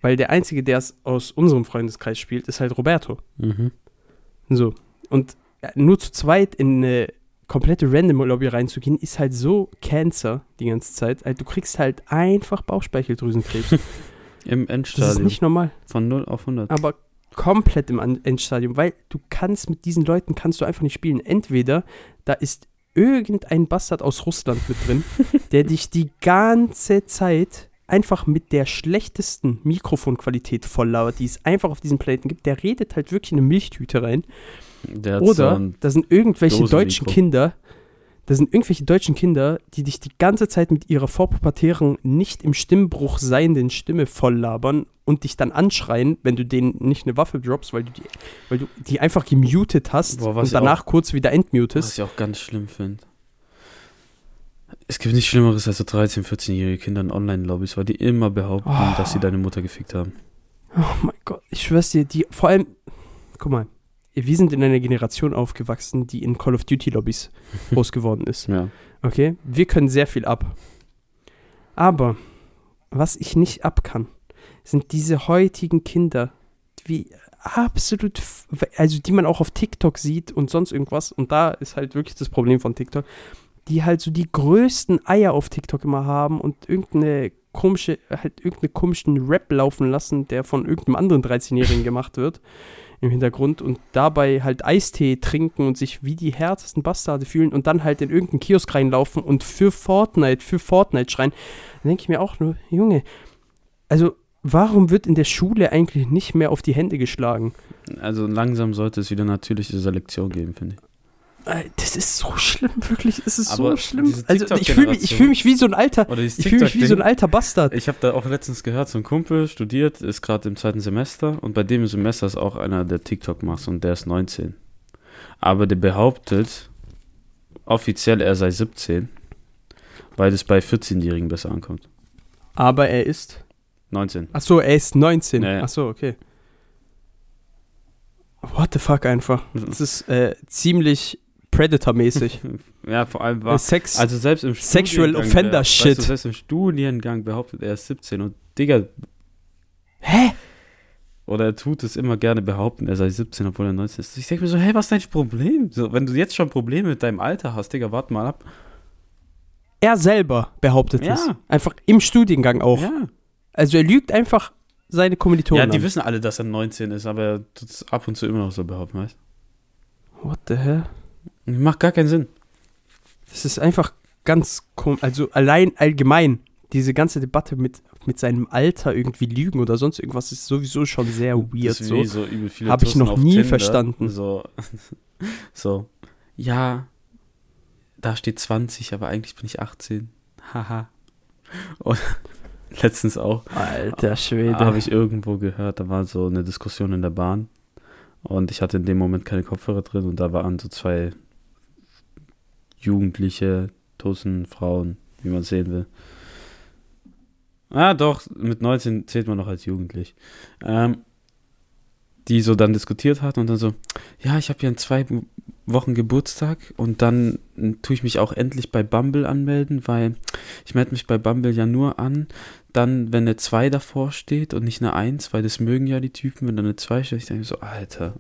Weil der Einzige, der es aus unserem Freundeskreis spielt, ist halt Roberto. Mhm. So. Und nur zu zweit in eine komplette Random-Lobby reinzugehen, ist halt so Cancer die ganze Zeit. Also, du kriegst halt einfach Bauchspeicheldrüsenkrebs. Im Das ist Endstadium. nicht normal. Von 0 auf 100. Aber komplett im Endstadium, weil du kannst mit diesen Leuten kannst du einfach nicht spielen. Entweder da ist irgendein Bastard aus Russland mit drin, der dich die ganze Zeit einfach mit der schlechtesten Mikrofonqualität volllauert, die es einfach auf diesen Planeten gibt. Der redet halt wirklich in eine Milchtüte rein. Oder da sind irgendwelche deutschen Kinder, Das sind irgendwelche deutschen Kinder, die dich die ganze Zeit mit ihrer vorpubertären, nicht im Stimmbruch seienden Stimme voll labern und dich dann anschreien, wenn du denen nicht eine Waffe droppst, weil du die, weil du die einfach gemutet hast Boah, was und danach kurz wieder Was entmutest. ich auch ganz schlimm finde. Es gibt nichts Schlimmeres als so 13-, 14-jährige Kinder in Online-Lobbys, weil die immer behaupten, Oh. dass sie deine Mutter gefickt haben. Oh mein Gott, ich schwör's dir, die, vor allem, guck mal, wir sind in einer Generation aufgewachsen, die in Call of Duty Lobbys groß geworden ist. Ja. Okay? Wir können sehr viel ab. Aber was ich nicht ab kann, sind diese heutigen Kinder, wie absolut, also die man auch auf TikTok sieht und sonst irgendwas. Und da ist halt wirklich das Problem von TikTok, die halt so die größten Eier auf TikTok immer haben und irgendeine komische, halt irgendeinen komischen Rap laufen lassen, der von irgendeinem anderen 13-Jährigen gemacht wird im Hintergrund und dabei halt Eistee trinken und sich wie die härtesten Bastarde fühlen und dann halt in irgendeinen Kiosk reinlaufen und für Fortnite, für Fortnite schreien. Dann denke ich mir auch nur, Junge, also warum wird in der Schule eigentlich nicht mehr auf die Hände geschlagen? Also langsam sollte es wieder natürliche Selektion geben, finde ich. Äh, Das ist so schlimm, wirklich, es ist Aber so schlimm. Also ich fühle mich, ich fühl mich wie so ein alter, ich fühle mich wie so ein alter Bastard. Ich habe da auch letztens gehört, so ein Kumpel studiert, ist gerade im zweiten Semester und bei dem Semester ist auch einer, der TikTok macht und der ist 19. Aber der behauptet offiziell, er sei 17, weil das bei 14-Jährigen besser ankommt. Aber er ist, 19. ach so, er ist 19. Ja, ja. Ach so, okay. What the fuck einfach. Das ist äh, ziemlich Predator-mäßig. Ja, vor allem war. Sex. Also selbst im Sexual Studiengang, Offender der, Shit. Weißt du, selbst im Studiengang behauptet er ist 17 und Digga, Hä? oder er tut es immer gerne behaupten, er sei 17, obwohl er 19 ist. Ich denke mir so, hey, was ist dein Problem? So, wenn du jetzt schon Probleme mit deinem Alter hast, Digga, warte mal ab. Er selber behauptet Ja. es. Einfach im Studiengang auch. Ja. Also er lügt einfach seine Kommilitonen Ja, die an. wissen alle, dass er 19 ist, aber er tut es ab und zu immer noch so behaupten, weißt What the hell? Macht gar keinen Sinn. Das ist einfach ganz komisch. Also allein allgemein, diese ganze Debatte mit, mit seinem Alter irgendwie lügen oder sonst irgendwas ist sowieso schon sehr weird. So. so übel viele Hab ich noch nie Tinder, verstanden. So, so, ja, da steht 20, aber eigentlich bin ich 18. Haha. Und letztens auch, Alter Schwede. habe ich irgendwo gehört, da war so eine Diskussion in der Bahn und ich hatte in dem Moment keine Kopfhörer drin und da waren so zwei Jugendliche, Tussen, Frauen, wie man sehen will. Ah, doch, mit 19 zählt man noch als jugendlich. Ähm, die so dann diskutiert hatten und dann so, ja, ich habe ja in zwei Wochen Geburtstag und dann tue ich mich auch endlich bei Bumble anmelden, weil ich melde mich bei Bumble ja nur an, dann, wenn eine 2 davor steht und nicht eine 1, weil das mögen ja die Typen, wenn da eine 2 steht. Ich denke so, Alter.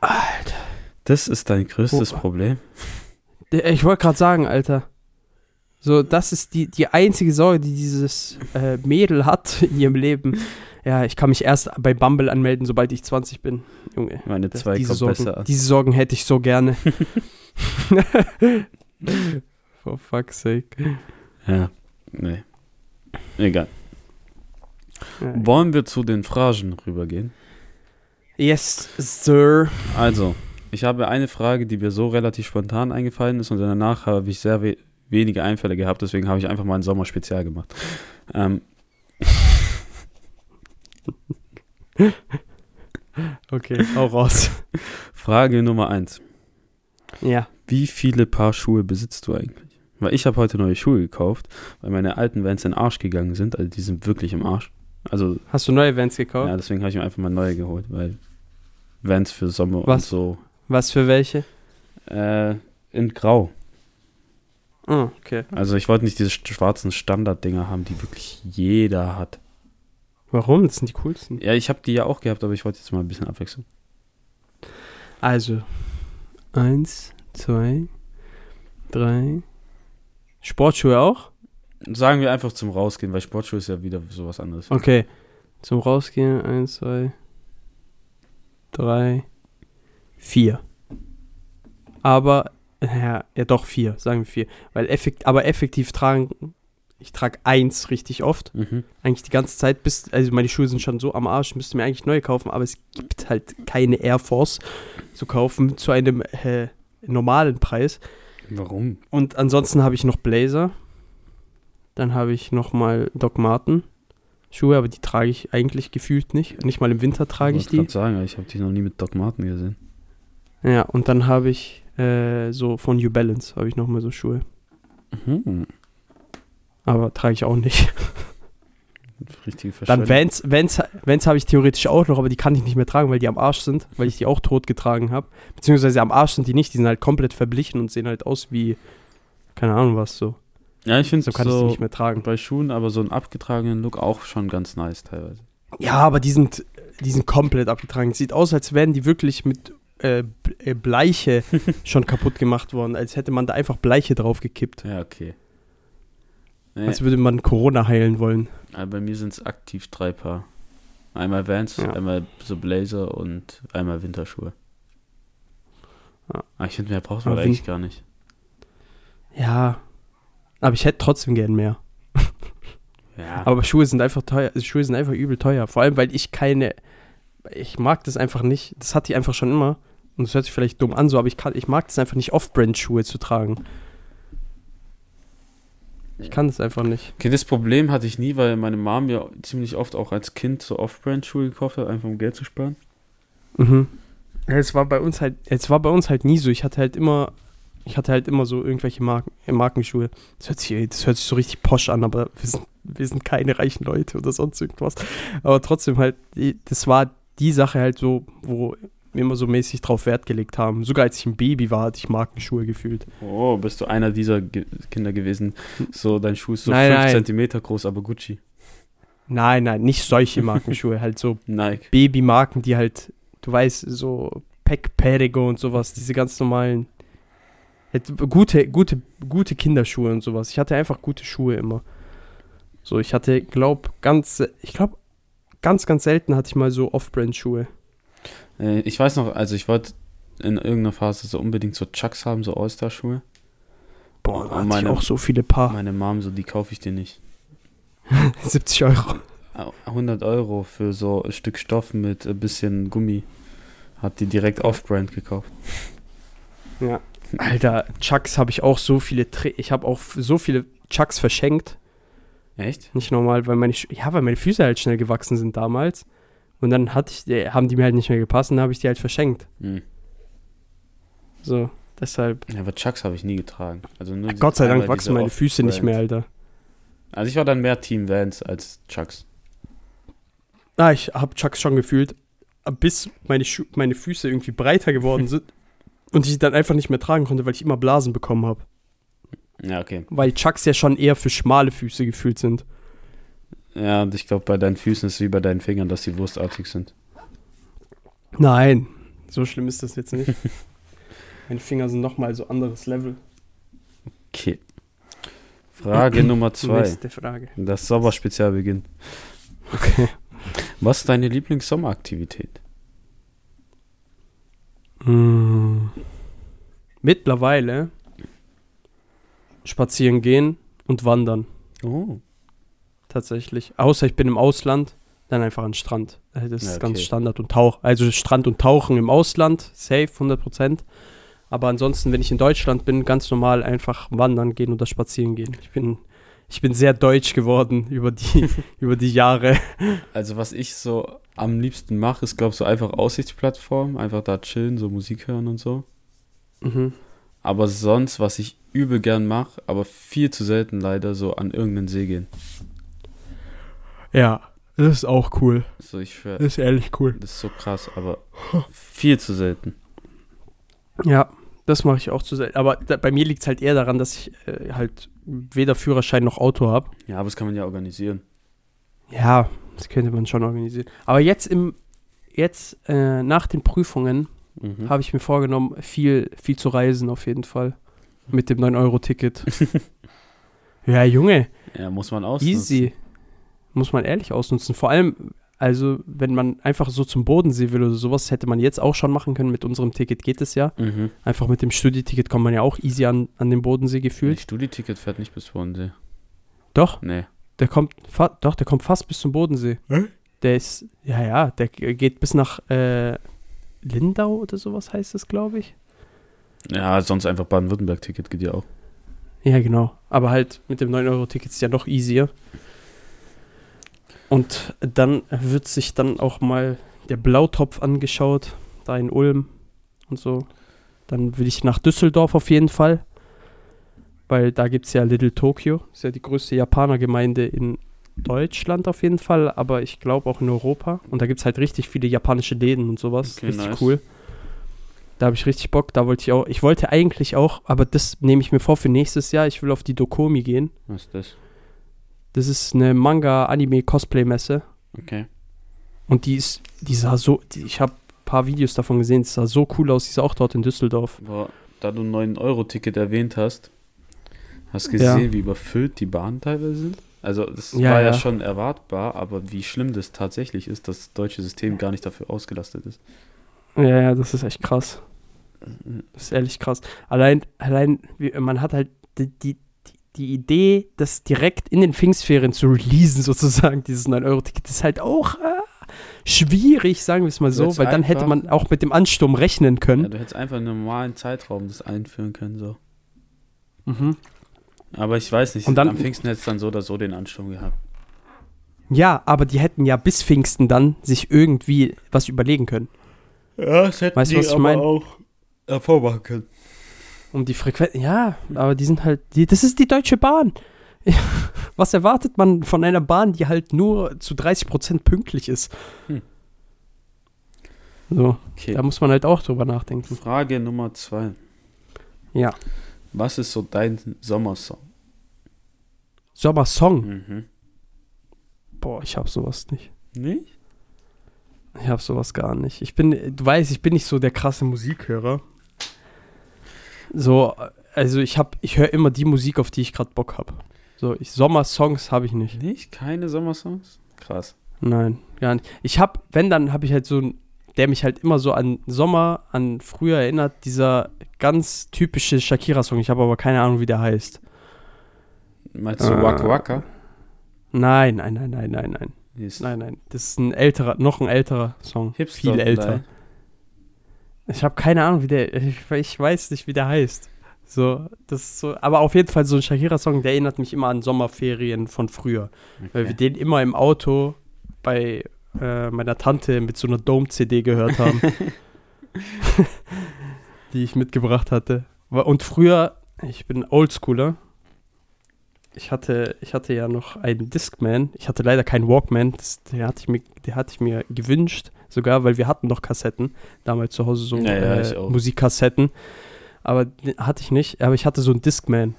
Alter. Das ist dein größtes Oh. Problem. Ich wollte gerade sagen, Alter. So, das ist die, die einzige Sorge, die dieses äh, Mädel hat in ihrem Leben. Ja, ich kann mich erst bei Bumble anmelden, sobald ich 20 bin. Junge. Meine 2 diese, kommt Sorgen, besser an. diese Sorgen hätte ich so gerne. For fuck's sake. Ja, nee. Egal. Ja. Wollen wir zu den Phrasen rübergehen? Yes, sir. Also, ich habe eine Frage, die mir so relativ spontan eingefallen ist und danach habe ich sehr we wenige Einfälle gehabt, deswegen habe ich einfach mal ein Sommerspezial gemacht. Ähm, Okay, hau raus. Frage Nummer eins. Ja. Wie viele Paar Schuhe besitzt du eigentlich? Weil ich habe heute neue Schuhe gekauft, weil meine alten Vans in den Arsch gegangen sind, also die sind wirklich im Arsch. Also, Hast du neue Vans gekauft? ja, deswegen habe ich mir einfach mal neue geholt, weil Vans für Sommer Was? und so. Was für welche? Äh, in Grau. Oh, okay. Also ich wollte nicht diese schwarzen Standarddinger haben, die wirklich jeder hat. Warum? Das sind die coolsten. Ja, ich habe die ja auch gehabt, aber ich wollte jetzt mal ein bisschen abwechseln. Also, eins, zwei, drei. Sportschuhe auch? Sagen wir einfach zum Rausgehen, weil Sportschuhe ist ja wieder sowas anderes. Okay. Zum Rausgehen, eins, zwei, drei, vier. Aber, ja, ja doch vier, sagen wir vier. Weil effekt, aber effektiv tragen, ich trage eins richtig oft. Mhm. Eigentlich die ganze Zeit, bis, also meine Schuhe sind schon so am Arsch, müsste mir eigentlich neue kaufen, aber es gibt halt keine Air Force zu kaufen zu einem äh, normalen Preis. Warum? Und ansonsten habe ich noch Blazer. Dann habe ich noch mal Doc Marten Schuhe, aber die trage ich eigentlich gefühlt nicht. Nicht mal im Winter trage ich wollte die. grad sagen, ich habe die noch nie mit Doc Marten gesehen. Ja, und dann habe ich äh, so von New Balance habe ich noch mal so Schuhe. Mhm. Aber trage ich auch nicht. Richtige Dann Verschwendung. Vans, Vans, Vans habe ich theoretisch auch noch, aber die kann ich nicht mehr tragen, weil die am Arsch sind, weil ich die auch tot getragen habe. Beziehungsweise am Arsch sind die nicht, die sind halt komplett verblichen und sehen halt aus wie, keine Ahnung was so. Ja, ich finde So kann ich die nicht mehr tragen. bei Schuhen aber so einen abgetragenen Look auch schon ganz nice teilweise. Ja, aber die sind, die sind komplett abgetragen. Sieht aus, als wären die wirklich mit äh, äh, Bleiche schon kaputt gemacht worden, als hätte man da einfach Bleiche drauf gekippt. Ja, okay. Nee, Als würde man Corona heilen wollen. Aber bei mir sind es aktiv drei Paar. Einmal Vans, Ja. einmal so Blazer und einmal Winterschuhe. Ja. Aber ich finde, mehr braucht man eigentlich gar nicht. Ja. Aber ich hätte trotzdem gern mehr. Ja, Aber Schuhe sind einfach teuer. Schuhe sind einfach übel teuer. Vor allem, weil ich keine. Ich mag das einfach nicht. Das hatte ich einfach schon immer. Und das hört sich vielleicht dumm an, so, aber ich, kann, ich mag das einfach nicht, Off-Brand-Schuhe zu tragen. Ich kann das einfach nicht. okay, das Problem hatte ich nie, weil meine Mom mir ziemlich oft auch als Kind so Off-Brand-Schuhe gekauft hat, einfach um Geld zu sparen. Mhm. Ja, es war bei uns halt, es war bei uns halt nie so. Ich hatte halt immer, ich hatte halt immer so irgendwelche Marken, äh, Markenschuhe. Das hört, sich, das hört sich so richtig posch an, aber wir sind, wir sind keine reichen Leute oder sonst irgendwas. Aber trotzdem halt, das war die Sache halt so, wo immer so mäßig drauf Wert gelegt haben. Sogar als ich ein Baby war, hatte ich Markenschuhe gefühlt. Oh, bist du einer dieser Ge Kinder gewesen? So, dein Schuh ist so Nein, 5 nein. Zentimeter groß, aber Gucci. Nein, nein, nicht solche Markenschuhe, halt so. Babymarken, die halt, du weißt, so Peck Perigo und sowas, diese ganz normalen, halt gute, gute, gute Kinderschuhe und sowas. Ich hatte einfach gute Schuhe immer. So, ich hatte, glaub, ganz, ich glaube, ganz, ganz selten hatte ich mal so Off-Brand-Schuhe. Äh, ich weiß noch, also ich wollte in irgendeiner Phase so unbedingt so Chucks haben, so All-Star-Schuhe. Boah, da hatte meine- ich auch so viele Paar. Meine Mom so, die kaufe ich dir nicht. 70 Euro. 100 Euro für so ein Stück Stoff mit ein bisschen Gummi. Hat die direkt off-brand gekauft. Ja. Alter, Chucks habe ich auch so viele, Tra ich habe auch so viele Chucks verschenkt. Echt? Nicht normal, weil meine, Sch- ja, weil meine Füße halt schnell gewachsen sind damals. Und dann hatte ich, äh, haben die mir halt nicht mehr gepasst und dann habe ich die halt verschenkt. Hm. So, deshalb. Ja, aber Chucks habe ich nie getragen. Also nur Gott sei Dank wachsen meine Füße nicht mehr. Alter. Also ich war dann mehr Team Vans als Chucks. Ah, ich habe Chucks schon gefühlt, bis meine, Schu meine Füße irgendwie breiter geworden sind und ich sie dann einfach nicht mehr tragen konnte, weil ich immer Blasen bekommen habe. Ja, okay. Weil Chucks ja schon eher für schmale Füße gefühlt sind. Ja, und ich glaube, bei deinen Füßen ist es wie bei deinen Fingern, dass die wurstartig sind. Nein, so schlimm ist das jetzt nicht. meine Finger sind nochmal so anderes Level. Okay. Frage Nummer zwei. Nächste Frage. Das Sommerspezial beginnt. Okay. Was ist deine Lieblings-Sommeraktivität? Mm. Mittlerweile spazieren gehen und wandern. Oh. Tatsächlich. Außer ich bin im Ausland, dann einfach an den Strand. Das ist Ja, ganz okay. Standard und Tauch. Also Strand und Tauchen im Ausland, safe, 100%. Aber ansonsten, wenn ich in Deutschland bin, ganz normal einfach wandern gehen oder spazieren gehen. Ich bin, ich bin sehr deutsch geworden über die, über die Jahre. Also was ich so am liebsten mache, ist glaube ich so einfach Aussichtsplattform, einfach da chillen, so Musik hören und so. Mhm. Aber sonst, was ich übel gern mache, aber viel zu selten leider, so an irgendeinen See gehen. Ja, das ist auch cool. So ich schwör, Das ist ehrlich cool. das ist so krass, aber viel zu selten. Ja, das mache ich auch zu selten. Aber da, bei mir liegt es halt eher daran, dass ich äh, halt weder Führerschein noch Auto habe. Ja, aber das kann man ja organisieren. Ja, das könnte man schon organisieren. Aber jetzt im jetzt äh, nach den Prüfungen Mhm. habe ich mir vorgenommen, viel viel zu reisen auf jeden Fall mit dem 9 Euro Ticket. ja, Junge, Ja, muss man ausnutzen. easy. Muss man ehrlich ausnutzen. Vor allem also, wenn man einfach so zum Bodensee will oder sowas, hätte man jetzt auch schon machen können. Mit unserem Ticket geht es ja. Mhm. Einfach mit dem Studieticket kommt man ja auch easy an, an den Bodensee Das gefühlt. Studieticket fährt nicht bis Bodensee. Doch, Nee. Der kommt, fa doch, der kommt fast bis zum Bodensee. Der ist, ja, ja, der geht bis nach äh, Lindau oder sowas heißt es, glaube ich. Ja, sonst einfach Baden-Württemberg-Ticket geht ja auch. Ja, genau. Aber halt mit dem 9-Euro-Ticket ist ja noch easier. Und dann wird sich dann auch mal der Blautopf angeschaut, da in Ulm und so. Dann will ich nach Düsseldorf auf jeden Fall, weil da gibt es ja Little Tokyo. Ist ja die größte Japanergemeinde in Deutschland auf jeden Fall, aber ich glaube auch in Europa. Und da gibt es halt richtig viele japanische Läden und sowas. Okay, richtig nice. cool. Da habe ich richtig Bock. Da wollte ich auch. Ich wollte eigentlich auch, aber das nehme ich mir vor für nächstes Jahr. Ich will auf die Dokomi gehen. Was ist das? Das ist eine Manga-Anime-Cosplay-Messe. Okay. Und die ist, die sah so, die, ich habe ein paar Videos davon gesehen, es sah so cool aus, die ist auch dort in Düsseldorf. Boah, da du ein 9-Euro-Ticket erwähnt hast, hast du Ja. gesehen, wie überfüllt die Bahnen teilweise sind? Also, das Ja, war ja, ja. schon erwartbar, aber wie schlimm das tatsächlich ist, dass das deutsche System gar nicht dafür ausgelastet ist. Ja, ja, das ist echt krass. Das ist ehrlich krass. Allein, allein, man hat halt die, die, die- die Idee, das direkt in den Pfingstferien zu releasen, sozusagen, dieses 9-Euro-Ticket, ist halt auch äh, schwierig, sagen wir es mal so, weil dann hätte man auch mit dem Ansturm rechnen Ja, können. du hättest einfach in einem normalen Zeitraum das einführen können, so. Mhm. Aber ich weiß nicht, Und dann- am Pfingsten hättest du dann so oder so den Ansturm gehabt. Ja, aber die hätten ja bis Pfingsten dann sich irgendwie was überlegen können. Ja, das hätten Weißt du, was ich mein? auch hervormachen können. Um die Frequenz. Ja, aber die sind halt. Die, das ist die Deutsche Bahn. Was erwartet man von einer Bahn, die halt nur zu 30% pünktlich ist? Hm. So, Okay. da muss man halt auch drüber nachdenken. Frage Nummer zwei. Ja. Was ist so dein Sommersong? Sommersong. Mhm. Boah, ich hab sowas nicht. Nicht? Ich hab sowas gar nicht. Ich bin, du weißt, ich bin nicht so der krasse Musikhörer. So, also ich hab, ich höre immer die Musik, auf die ich gerade Bock hab. So, ich, Sommersongs habe ich nicht. Nicht? Keine Sommersongs? Krass. Nein, gar nicht. Ich hab, wenn, dann habe ich halt so ein, der mich halt immer so an Sommer, an früher erinnert, dieser ganz typische Shakira-Song. Ich habe aber keine Ahnung, wie der heißt. Meinst du Äh, Waka Waka? Nein, nein, nein, nein, nein, nein. Ist Nein, nein. Das ist ein älterer, noch ein älterer Song. Hipster Viel älter. Ich habe keine Ahnung, wie der, ich, ich weiß nicht, wie der heißt. So, das so, aber auf jeden Fall so ein Shakira-Song, der erinnert mich immer an Sommerferien von früher. Weil wir Okay. den immer im Auto bei äh, meiner Tante mit so einer Dome-CD gehört haben. die ich mitgebracht hatte. Und früher, ich bin Oldschooler. Ich hatte, ich hatte ja noch einen Discman. Ich hatte leider keinen Walkman. Das, der, hatte ich mir, der hatte ich mir gewünscht. Sogar, weil wir hatten noch Kassetten. Damals zu Hause so Ja, äh. Musikkassetten. Aber den hatte ich nicht. Aber ich hatte so einen Discman.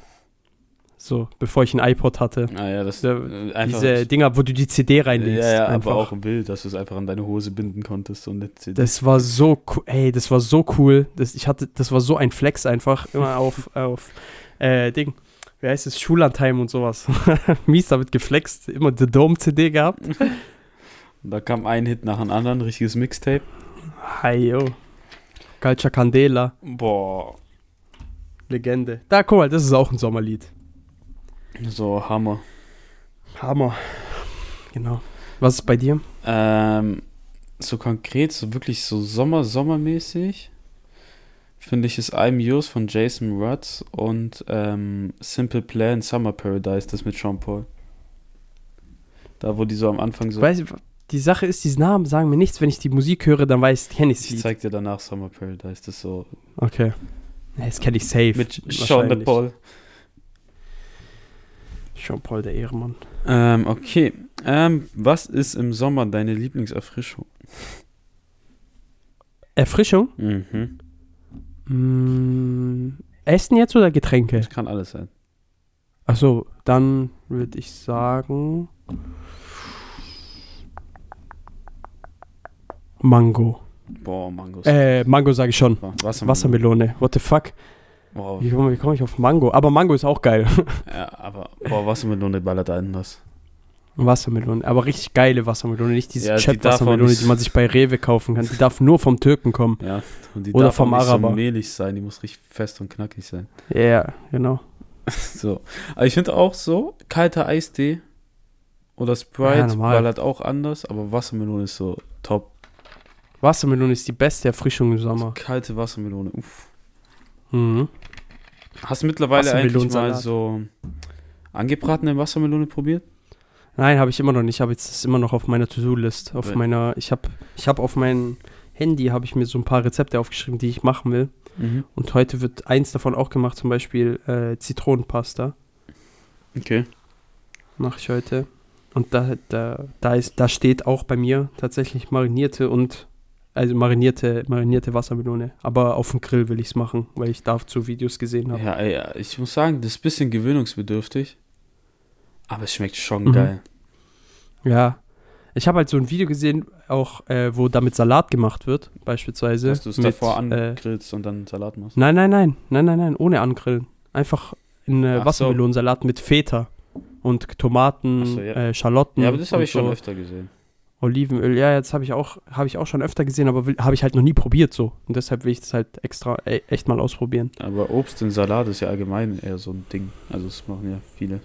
So, bevor ich einen iPod hatte. Ah ja, das Der- äh. Diese Dinger, wo du die CD reinlegst. ja, ja, einfach. aber auch im Bild, dass du es einfach an deine Hose binden konntest und eine CD. Das war so cool. Ey, das war so cool. Das, ich hatte, das war so ein Flex einfach. Immer auf, auf äh, Ding. Wie heißt es? Schullandheim und sowas. Mies damit geflext. Immer The Dome CD gehabt. Und da kam ein Hit nach dem anderen, richtiges Mixtape. Hi, yo. Calcia Candela. Boah. Legende. Da, guck mal, das ist auch ein Sommerlied. So, Hammer. Hammer. Genau. Was ist bei dir? Ähm, so konkret, so wirklich so Sommer, Sommermäßig, finde ich, ist I'm Yours von Jason Mraz und ähm, Simple Plan Summer Paradise, das mit Sean Paul. Da, wo die so am Anfang so. Weißt du, die Sache ist, diese Namen sagen mir nichts. Wenn ich die Musik höre, dann weiß kenne ich ich sie. zeig dir danach Summer Paradise, das ist so. Okay. Das kenne ich safe. Mit Sean. Paul. Sean Paul, der Ehrenmann. Ähm, okay. Ähm, was ist im Sommer deine Lieblingserfrischung? Erfrischung? Mhm. Mm, Essen jetzt oder Getränke? Das kann alles sein. Achso, dann würde ich sagen. Mango. Boah, Mangos. Äh, Mango sage ich schon. Wassermelone. Wassermelone. What the fuck? Wow. Wie komme komm ich auf Mango? Aber Mango ist auch geil. Ja, aber boah, Wassermelone ballert anders. Wassermelone. Aber richtig geile Wassermelone. Nicht diese Ja, die Chat-Wassermelone, nicht- die man sich bei Rewe kaufen kann. Die darf nur vom Türken kommen. Ja, und die Oder darf vom auch nicht Araber. so mehlig sein, die muss richtig fest und knackig sein. Ja, yeah, genau. So. Aber ich finde auch so, kalter Eistee oder Sprite Ja, normal. ballert auch anders, aber Wassermelone ist so top. Wassermelone ist die beste Erfrischung im Sommer. Kalte Wassermelone, uff. Mhm. Hast du mittlerweile eigentlich mal so angebratene Wassermelone probiert? Nein, habe ich immer noch nicht. Aber jetzt ist es immer noch auf meiner To-Do-List. Auf Wel- meiner, ich habe ich hab auf meinem Handy habe ich mir so ein paar Rezepte aufgeschrieben, die ich machen will. Mhm. Und heute wird eins davon auch gemacht, zum Beispiel äh, Zitronenpasta. Okay. Mache ich heute. Und da, da, da, ist, da steht auch bei mir tatsächlich marinierte und also marinierte, marinierte Wassermelone. Aber auf dem Grill will ich es machen, weil ich dazu Videos gesehen habe. Ja, ey, ich muss sagen, das ist ein bisschen gewöhnungsbedürftig. Aber es schmeckt schon Mhm. geil. Ja. Ich habe halt so ein Video gesehen, auch äh, wo damit Salat gemacht wird, beispielsweise. Dass du es davor äh, angrillst und dann Salat machst. Nein, nein, nein, nein, nein, nein, ohne angrillen. Einfach in äh, Ach so. Wassermelonensalat mit Feta und Tomaten, so, ja. äh, Schalotten. Ja, aber das habe ich schon so. öfter gesehen. Olivenöl, ja, jetzt habe ich auch, habe ich auch schon öfter gesehen, aber habe ich halt noch nie probiert so. Und deshalb will ich das halt extra e echt mal ausprobieren. Aber Obst in Salat ist ja allgemein eher so ein Ding. Also das machen ja viele.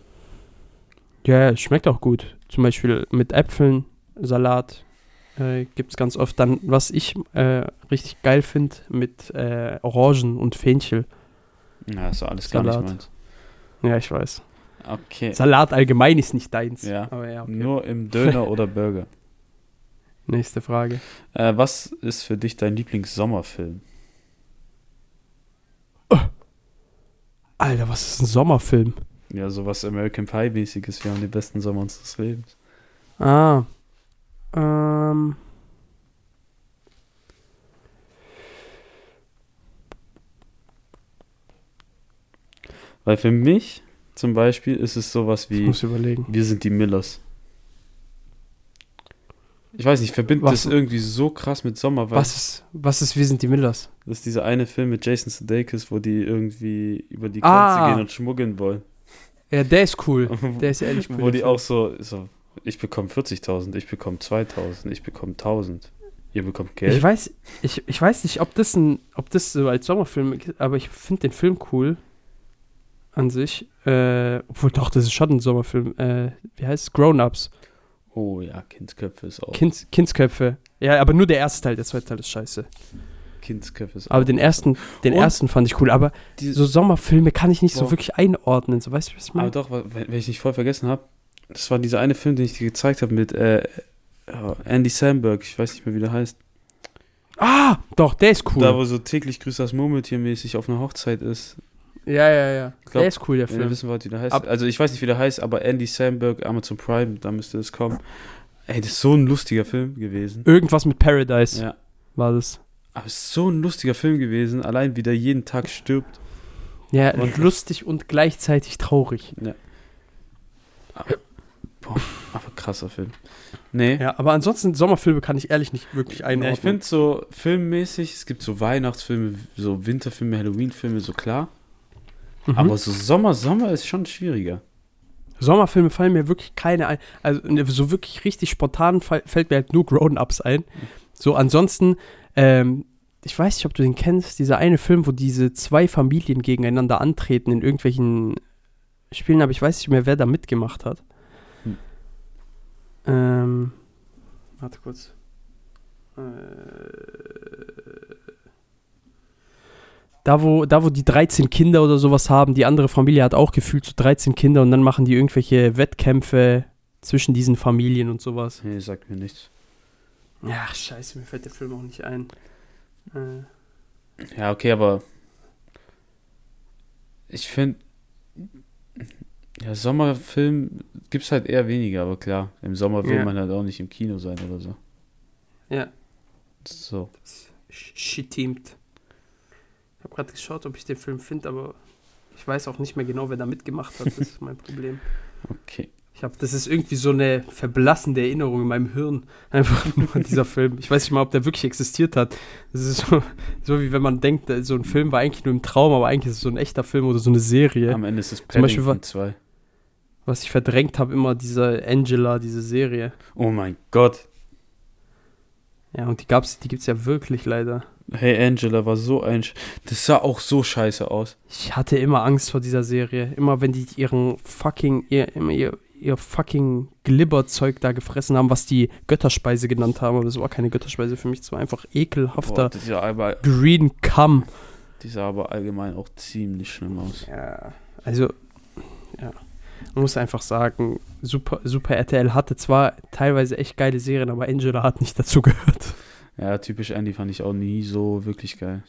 Ja, schmeckt auch gut. Zum Beispiel mit Äpfeln, Salat äh, gibt es ganz oft. Dann, was ich äh, richtig geil finde, mit äh, Orangen und Fenchel. Ja, ist alles gar nicht Salat. meins. Ja, ich weiß. Okay. Salat allgemein ist nicht deins. Ja. Aber ja, okay. Nur im Döner oder Burger. Nächste Frage. Äh, was ist für dich dein Lieblingssommerfilm? Alter, was ist ein Sommerfilm? Ja, sowas American Pie-mäßiges. Wir haben den besten Sommer unseres Lebens. Ah. Ähm. Weil für mich zum Beispiel ist es sowas wie muss überlegen. Wir sind die Millers. Ich weiß nicht, ich verbinde Was- das irgendwie so krass mit Sommer, Was ist, was ist Wir sind die Millers? das ist dieser eine Film mit Jason Sudeikis, wo die irgendwie über die Grenze Ah. gehen und schmuggeln wollen. Ja, der ist cool. Der ist ehrlich cool. wo die auch so, so ich bekomme 40.000, ich bekomme 2.000, ich bekomme 1.000. Ihr bekommt. Geld. Ich weiß, ich, ich weiß nicht, ob das, ein, ob das so als Sommerfilm ist, aber ich finde den Film cool. An sich. Äh, obwohl, doch, das ist schon ein Sommerfilm. Äh, wie heißt es? Grown-Ups. oh ja, Kindsköpfe ist auch. Kind, Kindsköpfe. Ja, aber nur der erste Teil, der zweite Teil ist scheiße. Kindsköpfe ist Aber den ersten, den Und ersten fand ich cool. Aber Die- so Sommerfilme kann ich nicht so Boah. wirklich einordnen. So, weißt du, was ich Aber meine? doch, wenn, ich nicht voll vergessen habe, das war dieser eine Film, den ich dir gezeigt habe mit äh, äh, Andy Samberg, ich weiß nicht mehr, wie der heißt. Ah, doch, der ist cool. Da, wo so täglich grüßt das Murmeltier mäßig auf einer Hochzeit ist. ja, ja, ja. glaub, der ist cool, der Film. wissen wollt, wie der heißt. Ab- also ich weiß nicht, wie der heißt, aber Andy Samberg, Amazon Prime, da müsste es kommen. Ey, das ist so ein lustiger Film gewesen. Irgendwas mit Paradise Ja. war das. Aber es ist so ein lustiger Film gewesen, allein wie der jeden Tag stirbt. Ja, Und- lustig und gleichzeitig traurig. Ja. Aber, boah, aber krasser Film. Nee. Ja, aber ansonsten Sommerfilme kann ich ehrlich nicht wirklich einordnen. Ja, ich finde so filmmäßig, es gibt so Weihnachtsfilme, so Winterfilme, Halloween-Filme, so klar. Mhm. Aber so Sommer, Sommer ist schon schwieriger. Sommerfilme fallen mir wirklich keine ein. Also ne, so wirklich richtig spontan fällt mir halt nur Grown-Ups ein. So ansonsten, ähm, ich weiß nicht, ob du den kennst, dieser eine Film, wo diese zwei Familien gegeneinander antreten in irgendwelchen Spielen, aber ich weiß nicht mehr, wer da mitgemacht hat. Hm. Ähm, warte kurz. Äh, da wo, da, wo die 13 Kinder oder sowas haben, die andere Familie hat auch gefühlt so 13 Kinder und dann machen die irgendwelche Wettkämpfe zwischen diesen Familien und sowas. Nee, sagt mir nichts. Ja, scheiße, mir fällt der Film auch nicht ein. Äh, Ja, okay, aber ich finde, ja, Sommerfilm gibt es halt eher weniger, aber klar, im Sommer will Ja. man halt auch nicht im Kino sein oder so. ja, So. shit teamt. Ich habe gerade geschaut, ob ich den Film finde, aber ich weiß auch nicht mehr genau, wer da mitgemacht hat. Das ist mein Problem. Okay. Ich habe, das ist irgendwie so eine verblassende Erinnerung in meinem Hirn. Einfach nur an dieser Film. Ich weiß nicht mal, ob der wirklich existiert hat. Das ist so, so wie wenn man denkt, so ein Film war eigentlich nur im Traum, aber eigentlich ist es so ein echter Film oder so eine Serie. Am Ende ist es Zum Beispiel Paddington 2. Was ich verdrängt habe, immer diese Angela, diese Serie. Oh mein Gott. Ja, und die gab's, die gibt's ja wirklich leider. Hey Angela war so ein. Sch das sah auch so scheiße aus. Ich hatte immer Angst vor dieser Serie. Immer wenn die ihren fucking, ihr, immer ihr, ihr fucking Glibberzeug da gefressen haben, was die Götterspeise genannt haben. Aber das war keine Götterspeise für mich. Das war einfach Boah, ekelhafter ja aber. Green Cum. Die sah aber allgemein auch ziemlich schlimm aus. Ja, also, ja. Man muss einfach sagen, Super, Super RTL hatte zwar teilweise echt geile Serien, aber Angela hat nicht dazu gehört. Ja, typisch Andy fand ich auch nie so wirklich geil.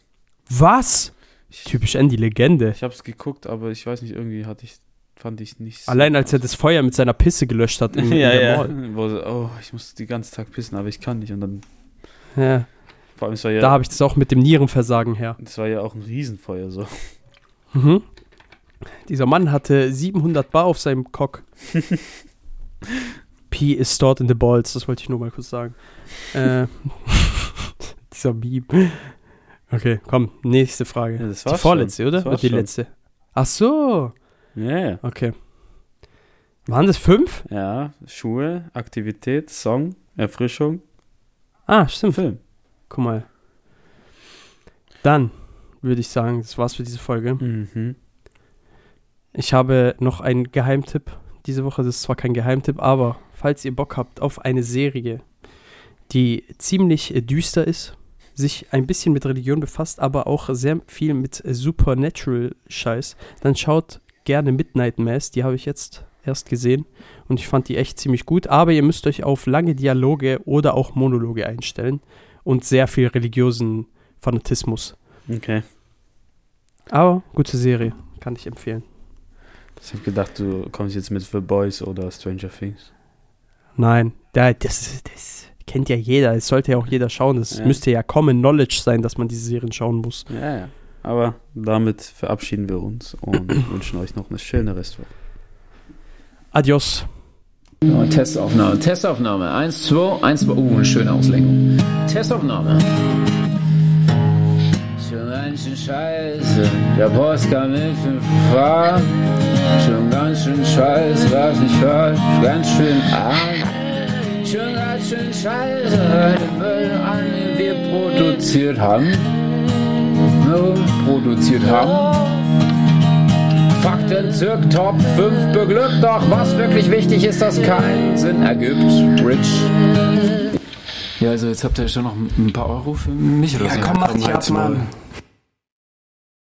Was? Ich, Typisch Andy, Legende. ich hab's geguckt, aber ich weiß nicht, irgendwie hatte ich, fand ich nicht so Allein als er das Feuer mit seiner Pisse gelöscht hat in, ja, in ja. Mall. Oh, ich muss den ganzen Tag pissen, aber ich kann nicht. Und dann, Ja, vor allem, es war ja, da habe ich das auch mit dem Nierenversagen her. das war ja auch ein Riesenfeuer so. Mhm. Dieser Mann hatte 700 Bar auf seinem Cock. P is stored in the balls, das wollte ich nur mal kurz sagen. Äh, dieser Meme. Okay, komm, nächste Frage. Ja, das die war's vorletzte, schon. oder? Das war's die schon. letzte? Ach so, Ja, ja. okay. Waren das fünf? Ja, Schuhe, Aktivität, Song, Erfrischung, Ah, stimmt. Film. Guck mal. Dann würde ich sagen, das war's für diese Folge. Mhm. Ich habe noch einen Geheimtipp diese Woche. Das ist zwar kein Geheimtipp, aber falls ihr Bock habt auf eine Serie, die ziemlich äh, düster ist, sich ein bisschen mit Religion befasst, aber auch sehr viel mit äh, Supernatural-Scheiß, dann schaut gerne Midnight Mass. Die habe ich jetzt erst gesehen und ich fand die echt ziemlich gut. Aber ihr müsst euch auf lange Dialoge oder auch Monologe einstellen und sehr viel religiösen Fanatismus. Okay. Aber gute Serie, kann ich empfehlen. Ich habe gedacht, du kommst jetzt mit The Boys oder Stranger Things. Nein, da, das, das kennt ja jeder. Es sollte ja auch jeder schauen. Das Ja. müsste ja Common Knowledge sein, dass man diese Serien schauen muss. Ja, ja. Aber damit verabschieden wir uns und wünschen euch noch eine schöne Restwoche. Adios. Oh, Testaufnahme, Testaufnahme. Eins, zwei, eins, zwei. Uh, eine schöne Auslenkung. Testaufnahme. Schon ganz schön scheiße. Der Post kam mit fünf Fahren. Schon ganz schön scheiße, was ich hör. Ganz schön arm. Schon ganz schön scheiße. Den Müll an, den wir produziert haben. No, produziert haben. Fakten zirk Top 5 beglückt, doch was wirklich wichtig ist, das keinen Sinn ergibt. Rich. Ja, also jetzt habt ihr schon noch ein paar Euro für mich oder Ja, so. komm, mach dich ab. Mann.